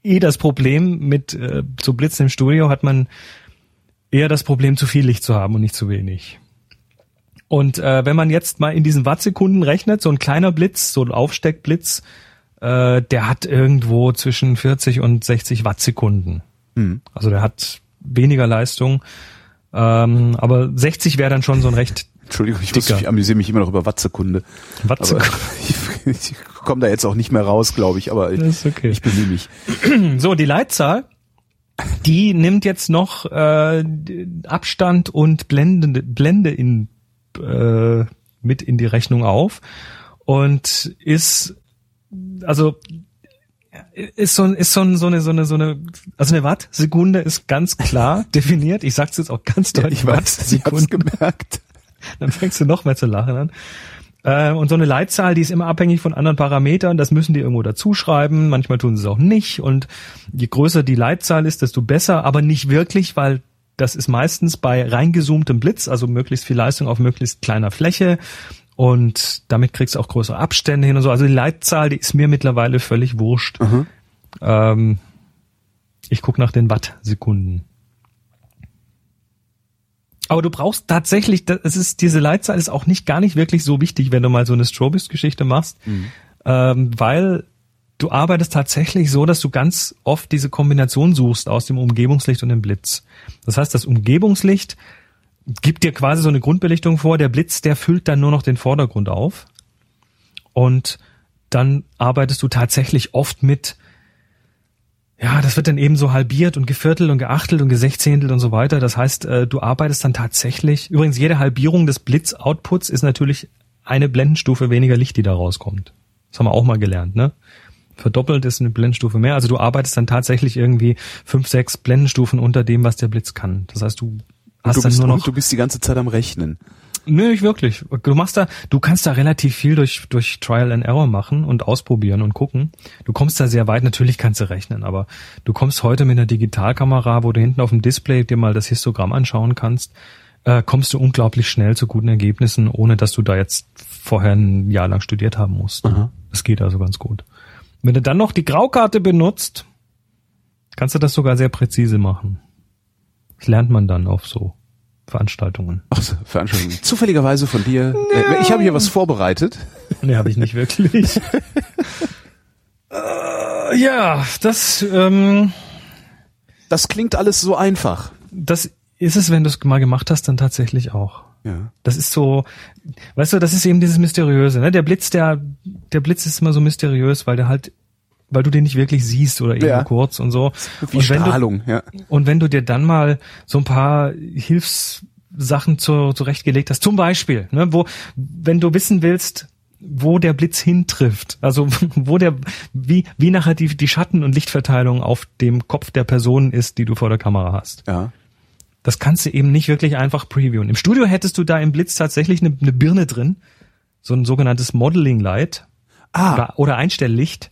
eh das Problem mit äh, so Blitzen im Studio hat man eher das Problem, zu viel Licht zu haben und nicht zu wenig. Und äh, wenn man jetzt mal in diesen Wattsekunden rechnet, so ein kleiner Blitz, so ein Aufsteckblitz, äh, der hat irgendwo zwischen 40 und 60 Wattsekunden. Hm. Also der hat weniger Leistung. Ähm, aber 60 wäre dann schon so ein recht Entschuldigung, ich, muss, ich amüsiere mich immer noch über Wattsekunde. Wattsekunde. Aber ich, ich komme da jetzt auch nicht mehr raus, glaube ich, aber ich, Das ist okay. ich bemühe mich. So, die Leitzahl, die nimmt jetzt noch äh, Abstand und Blende, Blende in, äh, mit in die Rechnung auf und ist also ist so, ist so, so eine so eine so eine also eine Wattsekunde ist ganz klar definiert. Ich sag's jetzt auch ganz deutlich. ich weiß, ich hab's Wattsekunde. gemerkt. Dann fängst du noch mehr zu lachen an. Äh, und so eine Leitzahl, die ist immer abhängig von anderen Parametern. Das müssen die irgendwo dazuschreiben. Manchmal tun sie es auch nicht. Und je größer die Leitzahl ist, desto besser. Aber nicht wirklich, weil das ist meistens bei reingezoomtem Blitz, also möglichst viel Leistung auf möglichst kleiner Fläche. Und damit kriegst du auch größere Abstände hin und so. Also die Leitzahl, die ist mir mittlerweile völlig wurscht. Mhm. Ähm, ich guck nach den Wattsekunden. Aber du brauchst tatsächlich, das ist, diese Leitzahl ist auch nicht gar nicht wirklich so wichtig, wenn du mal so eine Strobist-Geschichte machst, ähm, weil du arbeitest tatsächlich so, dass du ganz oft diese Kombination suchst aus dem Umgebungslicht und dem Blitz. Das heißt, das Umgebungslicht gibt dir quasi so eine Grundbelichtung vor, der Blitz, der füllt dann nur noch den Vordergrund auf. Und dann arbeitest du tatsächlich oft mit ja, das wird dann eben so halbiert und geviertelt und geachtelt und gesechzehntelt und so weiter. Das heißt, äh, du arbeitest dann tatsächlich, übrigens jede Halbierung des Blitz-Outputs ist natürlich eine Blendenstufe weniger Licht, die da rauskommt. Das haben wir auch mal gelernt, ne? Verdoppelt ist eine Blendenstufe mehr. Also du arbeitest dann tatsächlich irgendwie fünf, sechs Blendenstufen unter dem, was der Blitz kann. Das heißt, du hast Du dann bist, nur noch du bist die ganze Zeit am Rechnen. Nö, nicht wirklich. Du machst da, du kannst da relativ viel durch, durch Trial and Error machen und ausprobieren und gucken. Du kommst da sehr weit, natürlich kannst du rechnen, aber du kommst heute mit einer Digitalkamera, wo du hinten auf dem Display dir mal das Histogramm anschauen kannst, äh, kommst du unglaublich schnell zu guten Ergebnissen, ohne dass du da jetzt vorher ein Jahr lang studiert haben musst. Aha. Das geht also ganz gut. Wenn du dann noch die Graukarte benutzt, kannst du das sogar sehr präzise machen. Das lernt man dann auf so Veranstaltungen. Ach, so, Veranstaltung. Zufälligerweise von dir. Äh, ich habe hier was vorbereitet. Nee, habe ich nicht wirklich. äh, ja, das, ähm, Das klingt alles so einfach. das ist es, wenn du es mal gemacht hast, dann tatsächlich auch. Ja. Das ist so, weißt du, das ist eben dieses Mysteriöse. Ne? Der Blitz, der, der Blitz ist immer so mysteriös, weil der halt, weil du den nicht wirklich siehst oder eben Ja. kurz und so. Wie und wenn du, Strahlung, ja. Und wenn du dir dann mal so ein paar Hilfssachen zu, zurechtgelegt hast, zum Beispiel, ne, wo, wenn du wissen willst, wo der Blitz hintrifft, also wo der, wie, wie nachher die, die Schatten- und Lichtverteilung auf dem Kopf der Person ist, die du vor der Kamera hast. Ja. Das kannst du eben nicht wirklich einfach previewen. Im Studio hättest du da im Blitz tatsächlich eine, eine Birne drin, so ein sogenanntes Modeling Light Ah, oder, oder Einstelllicht.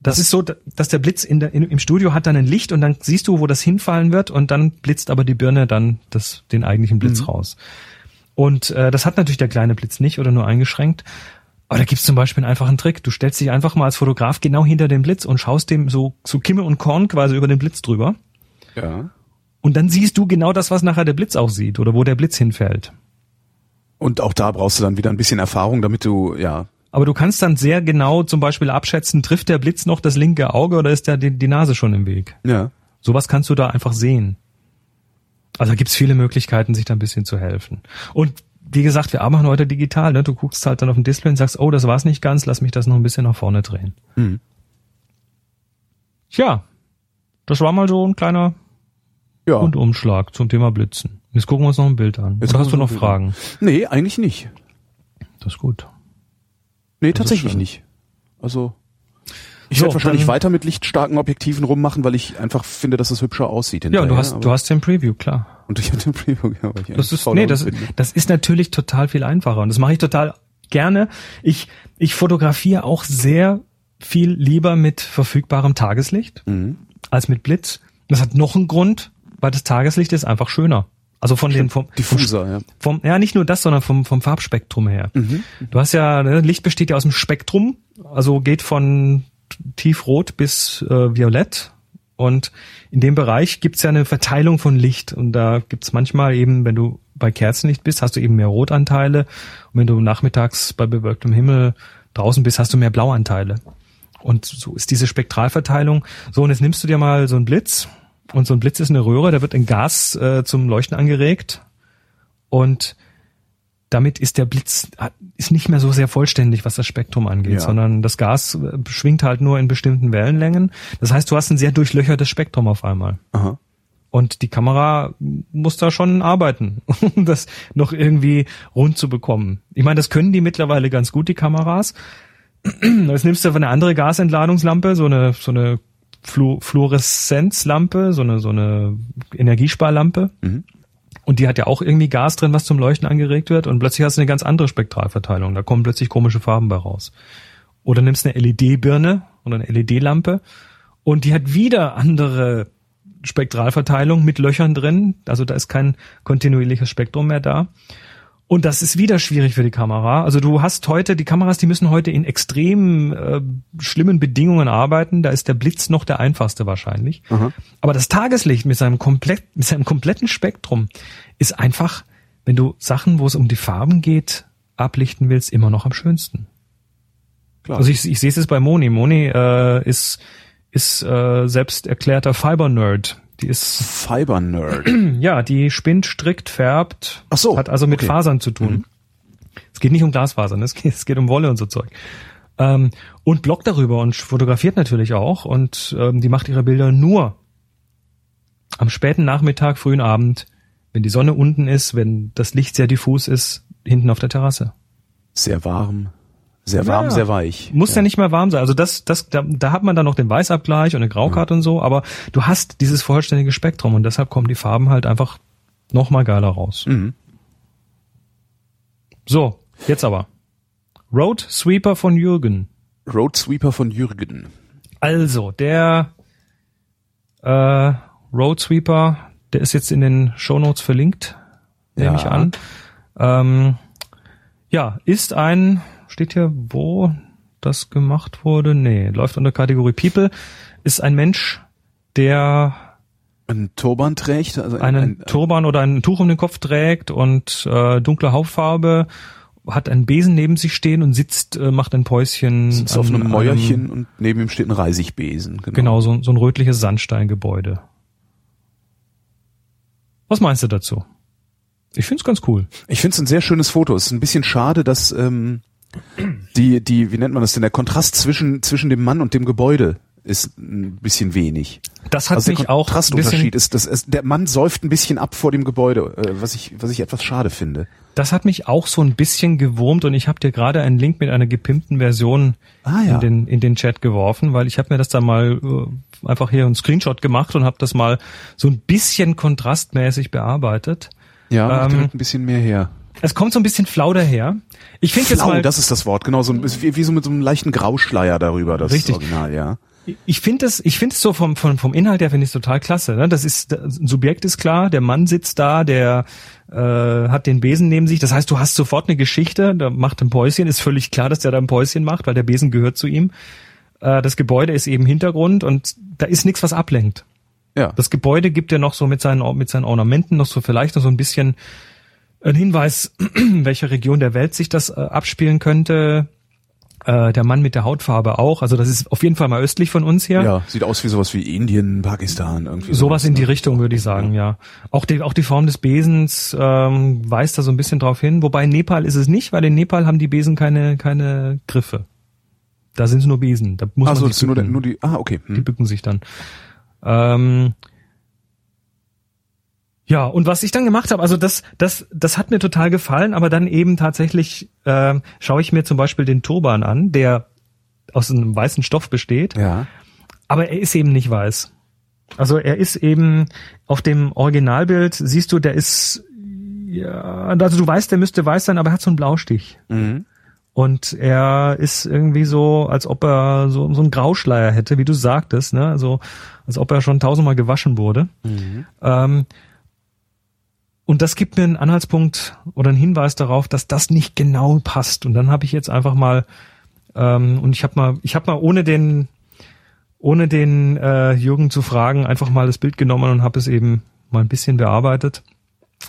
Das, ist so, dass der Blitz in der, in, im Studio hat dann ein Licht und dann siehst du, wo das hinfallen wird und dann blitzt aber die Birne dann das, den eigentlichen Blitz raus. Und äh, das hat natürlich der kleine Blitz nicht oder nur eingeschränkt. Aber da gibt's zum Beispiel einen einfachen Trick. Du stellst dich einfach mal als Fotograf genau hinter den Blitz und schaust dem so, so Kimme und Korn quasi über den Blitz drüber. ja. Und dann siehst du genau das, was nachher der Blitz auch sieht oder wo der Blitz hinfällt. Und auch da brauchst du dann wieder ein bisschen Erfahrung, damit du, ja, Aber du kannst dann sehr genau zum Beispiel abschätzen, trifft der Blitz noch das linke Auge oder ist da die, die Nase schon im Weg? ja. Sowas kannst du da einfach sehen. Also da gibt's viele Möglichkeiten, sich da ein bisschen zu helfen. Und wie gesagt, wir arbeiten heute digital. Ne? Du guckst halt dann auf dem Display und sagst, oh, das war's nicht ganz, lass mich das noch ein bisschen nach vorne drehen. Mhm. Tja, das war mal so ein kleiner Ja. Rundumschlag zum Thema Blitzen. Jetzt gucken wir uns noch ein Bild an. Jetzt Oder hast du noch Fragen? Nee, eigentlich nicht. Das ist gut. Nee, tatsächlich schön. nicht. Also ich So, werde wahrscheinlich weiter mit lichtstarken Objektiven rummachen, weil ich einfach finde, dass es hübscher aussieht. Ja, du hast, du hast den Preview, klar. und ich hatte den Preview, ja, weil ich Das ist, nee, das, bin. das ist natürlich total viel einfacher und das mache ich total gerne. Ich, ich fotografiere auch sehr viel lieber mit verfügbarem Tageslicht Mhm. als mit Blitz. Das hat noch einen Grund, weil das Tageslicht ist einfach schöner. Also von den vom, Diffuser, ja. vom ja nicht nur das, sondern vom vom Farbspektrum her. Du hast ja ne, Licht besteht ja aus dem Spektrum, also geht von tiefrot bis äh, violett und in dem Bereich gibt's ja eine Verteilung von Licht und da gibt's manchmal eben, wenn du bei Kerzenlicht bist, hast du eben mehr Rotanteile. Und wenn du nachmittags bei bewölktem Himmel draußen bist, hast du mehr Blauanteile. Und so ist diese Spektralverteilung. So, und jetzt nimmst du dir mal so einen Blitz. Und so ein Blitz ist eine Röhre, da wird ein Gas äh, zum Leuchten angeregt. Und damit ist der Blitz ist nicht mehr so sehr vollständig, was das Spektrum angeht, Ja. sondern das Gas äh, schwingt halt nur in bestimmten Wellenlängen. Das heißt, du hast ein sehr durchlöchertes Spektrum auf einmal. Aha. Und die Kamera muss da schon arbeiten, um das noch irgendwie rund zu bekommen. Ich meine, das können die mittlerweile ganz gut, die Kameras. Jetzt nimmst du eine andere Gasentladungslampe, so eine, so eine Flu Fluoreszenzlampe, so eine, so eine Energiesparlampe. Mhm. Und die hat ja auch irgendwie Gas drin, was zum Leuchten angeregt wird. Und plötzlich hast du eine ganz andere Spektralverteilung. Da kommen plötzlich komische Farben bei raus. Oder nimmst eine LED-Birne oder eine LED-Lampe und die hat wieder andere Spektralverteilung mit Löchern drin. Also da ist kein kontinuierliches Spektrum mehr da. Und das ist wieder schwierig für die Kamera. Also du hast heute, die Kameras, die müssen heute in extrem äh, schlimmen Bedingungen arbeiten. Da ist der Blitz noch der einfachste wahrscheinlich. Aber das Tageslicht mit seinem komplett, mit seinem kompletten Spektrum ist einfach, wenn du Sachen, wo es um die Farben geht, ablichten willst, immer noch am schönsten. Klar. Also ich, ich sehe es jetzt bei Moni. Moni äh, ist ist äh, selbst erklärter Fiber-Nerd. Die ist Fiber-Nerd. ja, die spinnt, strickt, färbt. Ach so, Hat also mit okay. Fasern zu tun. Es geht nicht um Glasfasern, es geht, es geht um Wolle und so Zeug. Ähm, und bloggt darüber und fotografiert natürlich auch. Und ähm, die macht ihre Bilder nur am späten Nachmittag, frühen Abend, wenn die Sonne unten ist, wenn das Licht sehr diffus ist, hinten auf der Terrasse. Sehr warm. Sehr warm, Ja. sehr weich. Muss ja. nicht mehr warm sein. Also das, das, da, da hat man dann noch den Weißabgleich und eine Graukarte und so, aber du hast dieses vollständige Spektrum und deshalb kommen die Farben halt einfach noch mal geiler raus. Mhm. So, jetzt aber. Road Sweeper von Jürgen. Road Sweeper von Jürgen. Also, der äh, Road Sweeper, der ist jetzt in den Shownotes verlinkt, nehme Ja. ich an. Ähm, ja, ist ein, steht hier, wo das gemacht wurde? Nee, läuft unter Kategorie People. Ist ein Mensch, der Ein Turban trägt, also ein, einen ein, Turban oder ein Tuch um den Kopf trägt und äh, dunkle Hautfarbe, hat einen Besen neben sich stehen und sitzt, äh, macht ein Päuschen. sitzt auf an einem Mäuerchen und neben ihm steht ein Reisigbesen. Genau. Genau, so, so ein rötliches Sandsteingebäude. Was meinst du dazu? Ich find's ganz cool. Ich finde es ein sehr schönes Foto. Es ist ein bisschen schade, dass ähm, die, die, wie nennt man das denn, der Kontrast zwischen, zwischen dem Mann und dem Gebäude ist ein bisschen wenig. Das hat also der mich auch ein Kontrastunterschied ist, dass es, der Mann säuft ein bisschen ab vor dem Gebäude, äh, was ich, was ich etwas schade finde. das hat mich auch so ein bisschen gewurmt und ich habe dir gerade einen Link mit einer gepimpten Version Ah, ja. in den in den Chat geworfen, weil ich habe mir das da mal äh, einfach hier einen Screenshot gemacht und habe das mal so ein bisschen kontrastmäßig bearbeitet. Ja, Ähm, ein bisschen mehr her. Es kommt so ein bisschen flau daher. Ich finde jetzt mal das ist das Wort, genau, so wie, wie so mit so einem leichten Grauschleier darüber, das Richtig. Original, ja. Ich finde es, ich finde es so vom, vom, vom Inhalt her finde ich total klasse. Ne? Das ist, ein Subjekt ist klar, der Mann sitzt da, der äh, hat den Besen neben sich. Das heißt, du hast sofort eine Geschichte, der macht ein Päuschen, ist völlig klar, dass der da ein Päuschen macht, weil der Besen gehört zu ihm. Äh, das Gebäude ist eben Hintergrund und da ist nichts, was ablenkt. Ja. Das Gebäude gibt ja noch so mit seinen, mit seinen Ornamenten noch so vielleicht noch so ein bisschen ein Hinweis, in welcher Region der Welt sich das äh, abspielen könnte. Äh, der Mann mit der Hautfarbe auch. Also das ist auf jeden Fall mal östlich von uns hier. ja, sieht aus wie sowas wie Indien, Pakistan, irgendwie. Sowas in die ne? Richtung würde ich sagen, ja. Auch die, auch die Form des Besens ähm, weist da so ein bisschen drauf hin. Wobei in Nepal ist es nicht, weil in Nepal haben die Besen keine, keine Griffe. Da sind es nur Besen. Da muss Ah, man so, sich ist nur, bücken. nur die, ah, okay. Die Hm. bücken sich dann. Ähm, ja, und was ich dann gemacht habe, also das, das, das hat mir total gefallen, aber dann eben tatsächlich ähm, schaue ich mir zum Beispiel den Turban an, der aus einem weißen Stoff besteht, Ja. aber er ist eben nicht weiß. Also er ist eben auf dem Originalbild, siehst du, der ist, ja, also du weißt, der müsste weiß sein, aber er hat so einen Blaustich. Mhm. Und er ist irgendwie so, als ob er so, so einen Grauschleier hätte, wie du sagtest, ne? Also, als ob er schon tausendmal gewaschen wurde. Ähm, und das gibt mir einen Anhaltspunkt oder einen Hinweis darauf, dass das nicht genau passt. Und dann habe ich jetzt einfach mal, ähm, und ich habe mal, ich habe mal ohne den, ohne den äh, Jürgen zu fragen, einfach mal das Bild genommen und habe es eben mal ein bisschen bearbeitet.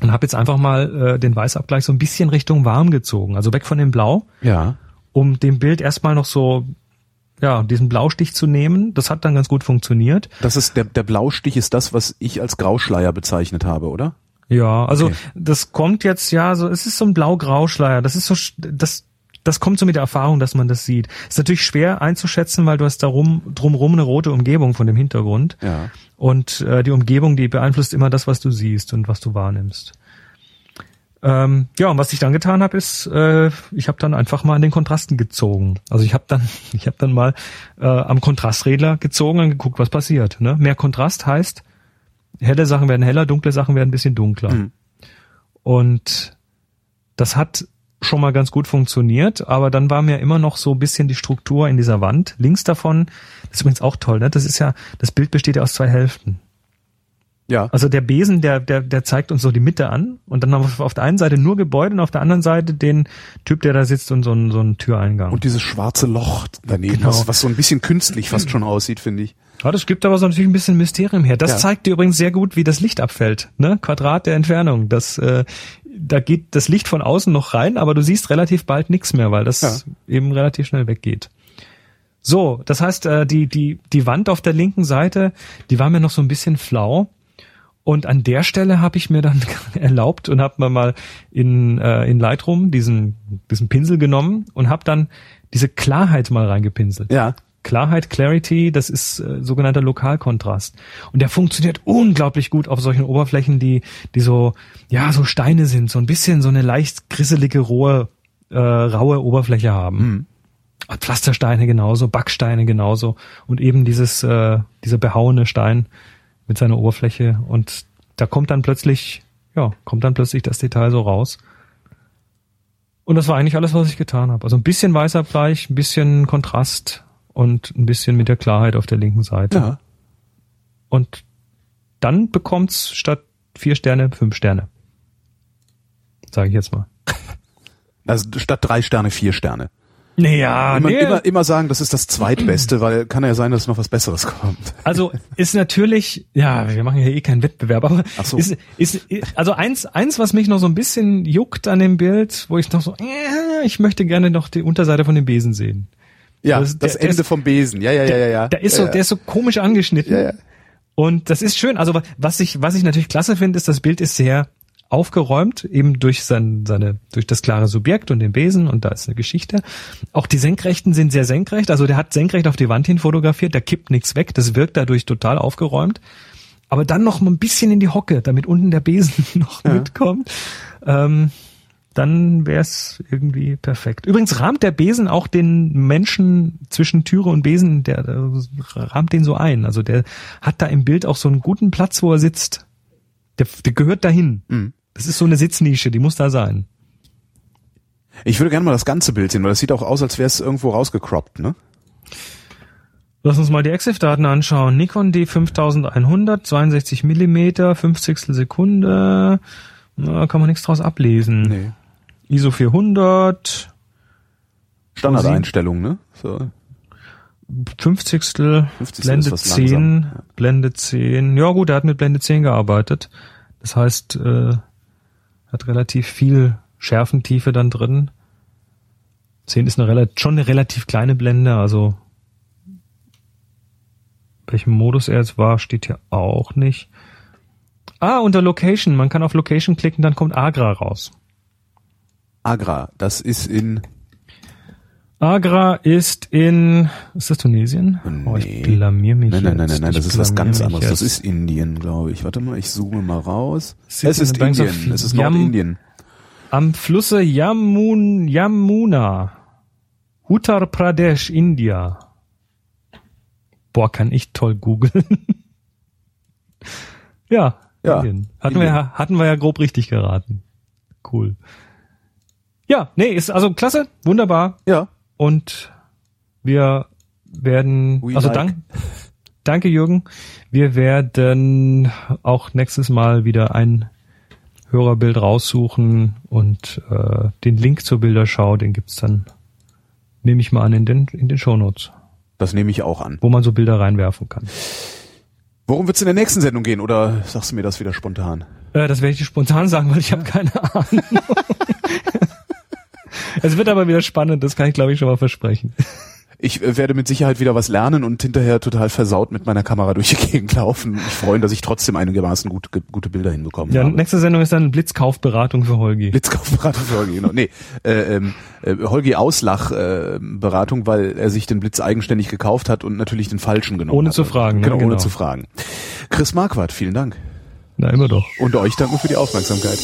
und habe jetzt einfach mal äh, den Weißabgleich so ein bisschen Richtung warm gezogen, also weg von dem Blau, Ja. um dem Bild erstmal noch so ja, diesen Blaustich zu nehmen. Das hat dann ganz gut funktioniert. Das ist der, der Blaustich ist das, was ich als Grauschleier bezeichnet habe, oder? Ja, also Okay. das kommt jetzt ja so, es ist so ein blau-grau-Schleier. Das ist so, das, das kommt so mit der Erfahrung, dass man das sieht. Ist natürlich schwer einzuschätzen, weil du hast darum, drumrum eine rote Umgebung von dem Hintergrund. Ja. Und äh, die Umgebung, die beeinflusst immer das, was du siehst und was du wahrnimmst. Ähm, ja, und was ich dann getan habe, ist, äh, ich habe dann einfach mal an den Kontrasten gezogen. Also ich habe dann, ich habe dann mal äh, am Kontrastregler gezogen und geguckt, was passiert. Ne? Mehr Kontrast heißt, helle Sachen werden heller, dunkle Sachen werden ein bisschen dunkler. Mhm. Und das hat schon mal ganz gut funktioniert, aber dann war mir immer noch so ein bisschen die Struktur in dieser Wand. Links davon, das ist übrigens auch toll, ne? Das ist ja, das Bild besteht ja aus zwei Hälften. Ja. Also der Besen, der, der, der zeigt uns so die Mitte an und dann auf, auf der einen Seite nur Gebäude und auf der anderen Seite den Typ, der da sitzt und so ein, so ein Türeingang. Und dieses schwarze Loch daneben, Genau. was, was so ein bisschen künstlich fast schon aussieht, finde ich. Ja, das gibt aber so natürlich ein bisschen Mysterium her. Das Ja. zeigt dir übrigens sehr gut, wie das Licht abfällt. Ne? Quadrat der Entfernung. Das, äh, da geht das Licht von außen noch rein, aber du siehst relativ bald nichts mehr, weil das Ja. eben relativ schnell weggeht. So, das heißt, äh, die, die, die Wand auf der linken Seite, die war mir noch so ein bisschen flau. Und an der Stelle habe ich mir dann erlaubt und habe mir mal in, äh, in Lightroom diesen, diesen Pinsel genommen und habe dann diese Klarheit mal reingepinselt. Ja. Klarheit, Clarity, das ist äh, sogenannter Lokalkontrast. Und der funktioniert unglaublich gut auf solchen Oberflächen, die, die so, ja, so Steine sind, so ein bisschen so eine leicht grisselige, rohe, äh, raue Oberfläche haben. Und Pflastersteine genauso, Backsteine genauso und eben dieses, äh, dieser behauene Stein mit seiner Oberfläche. Und da kommt dann plötzlich, ja, kommt dann plötzlich das Detail so raus. Und das war eigentlich alles, was ich getan habe. Also ein bisschen Weißabgleich, ein bisschen Kontrast und ein bisschen mit der Klarheit auf der linken Seite. Ja. Und dann bekommt's statt vier Sterne fünf Sterne. Sage ich jetzt mal. Also statt drei Sterne, vier Sterne. Naja, immer, nee. immer, immer sagen, das ist das zweitbeste, weil kann ja sein, dass noch was Besseres kommt. Also ist natürlich, ja, wir machen ja eh keinen Wettbewerb, aber Ach so. ist, ist, also eins, eins, was mich noch so ein bisschen juckt an dem Bild, wo ich noch so, äh, ich möchte gerne noch die Unterseite von dem Besen sehen. Ja, Das- das, der- der Ende ist- vom Besen. Ja, ja, ja, ja, ja. Der ist ja, so, ja. der ist so komisch angeschnitten. Ja, ja. Und das ist schön. Also was ich, was ich natürlich klasse finde, ist, das Bild ist sehr aufgeräumt, eben durch sein, seine, durch das klare Subjekt und den Besen und da ist eine Geschichte. Auch die Senkrechten sind sehr senkrecht. Also der hat senkrecht auf die Wand hin fotografiert, da kippt nichts weg. Das wirkt dadurch total aufgeräumt. Aber dann noch mal ein bisschen in die Hocke, damit unten der Besen noch mitkommt. Ähm, dann wäre es irgendwie perfekt. Übrigens rahmt der Besen auch den Menschen zwischen Türe und Besen, der äh, rahmt den so ein. Also der hat da im Bild auch so einen guten Platz, wo er sitzt. Der, der gehört dahin. Mhm. Das ist so eine Sitznische, die muss da sein. Ich würde gerne mal das ganze Bild sehen, weil das sieht auch aus, als wäre es irgendwo rausgecroppt, ne? Lass uns mal die EXIF-Daten anschauen. Nikon D5100, 62 Millimeter, 50 Sekunde. Na, kann man nichts draus ablesen. Nee. ISO 400, Standardeinstellung, ne? So. 50. 50. Blende ist was 10, langsam. Ja. Blende 10. Ja gut, er hat mit Blende 10 gearbeitet. Das heißt, äh, hat relativ viel Schärfentiefe dann drin. 10 ist eine rela- schon eine relativ kleine Blende, also welchem Modus er jetzt war, steht hier auch nicht. Ah, unter Location. Man kann auf Location klicken, dann kommt Agra raus. Agra, das ist in Agra ist in, ist das Tunesien? Oh, Nee. ich blamier mich Nein, nein, nein, nein, nein, das ist was ganz anderes. Das ist Indien, glaube ich. Warte mal, ich zoome mal raus. City es ist Indien. Es ist Yam- Nordindien. Am Flusse Yamun, Yamuna. Uttar Pradesh, India. Boah, kann ich toll googeln. ja, Ja, Indien. Hatten, Indien. Wir, ja- hatten wir ja grob richtig geraten. Cool. Ja, nee, ist also klasse, wunderbar. Ja. Und wir werden, We also like. dank, danke Jürgen. Wir werden auch nächstes Mal wieder ein Hörerbild raussuchen und äh, den Link zur Bilderschau, den gibt's dann, nehme ich mal an, in den, in den Shownotes, Das nehme ich auch an. wo man so Bilder reinwerfen kann. Worum wird's in der nächsten Sendung gehen oder sagst du mir das wieder spontan? Äh, das werde ich dir spontan sagen, weil ich habe keine Ahnung. es wird aber wieder spannend, das kann ich glaube ich schon mal versprechen. Ich äh, werde mit Sicherheit wieder was lernen und hinterher total versaut mit meiner Kamera durch die Gegend laufen. Ich freue mich, dass ich trotzdem einigermaßen gut, gute Bilder hinbekommen Ja, habe. nächste Sendung ist dann Blitzkaufberatung für Holgi. Blitzkaufberatung für Holgi, genau. Nee, äh, ähm, äh, Holgi Auslachberatung, äh, Beratung, weil er sich den Blitz eigenständig gekauft hat und natürlich den falschen genommen Ohne hat. zu fragen, ne? Genau, ohne Genau. zu fragen. Chris Marquardt, vielen Dank. Na, immer doch. Und euch danken für die Aufmerksamkeit.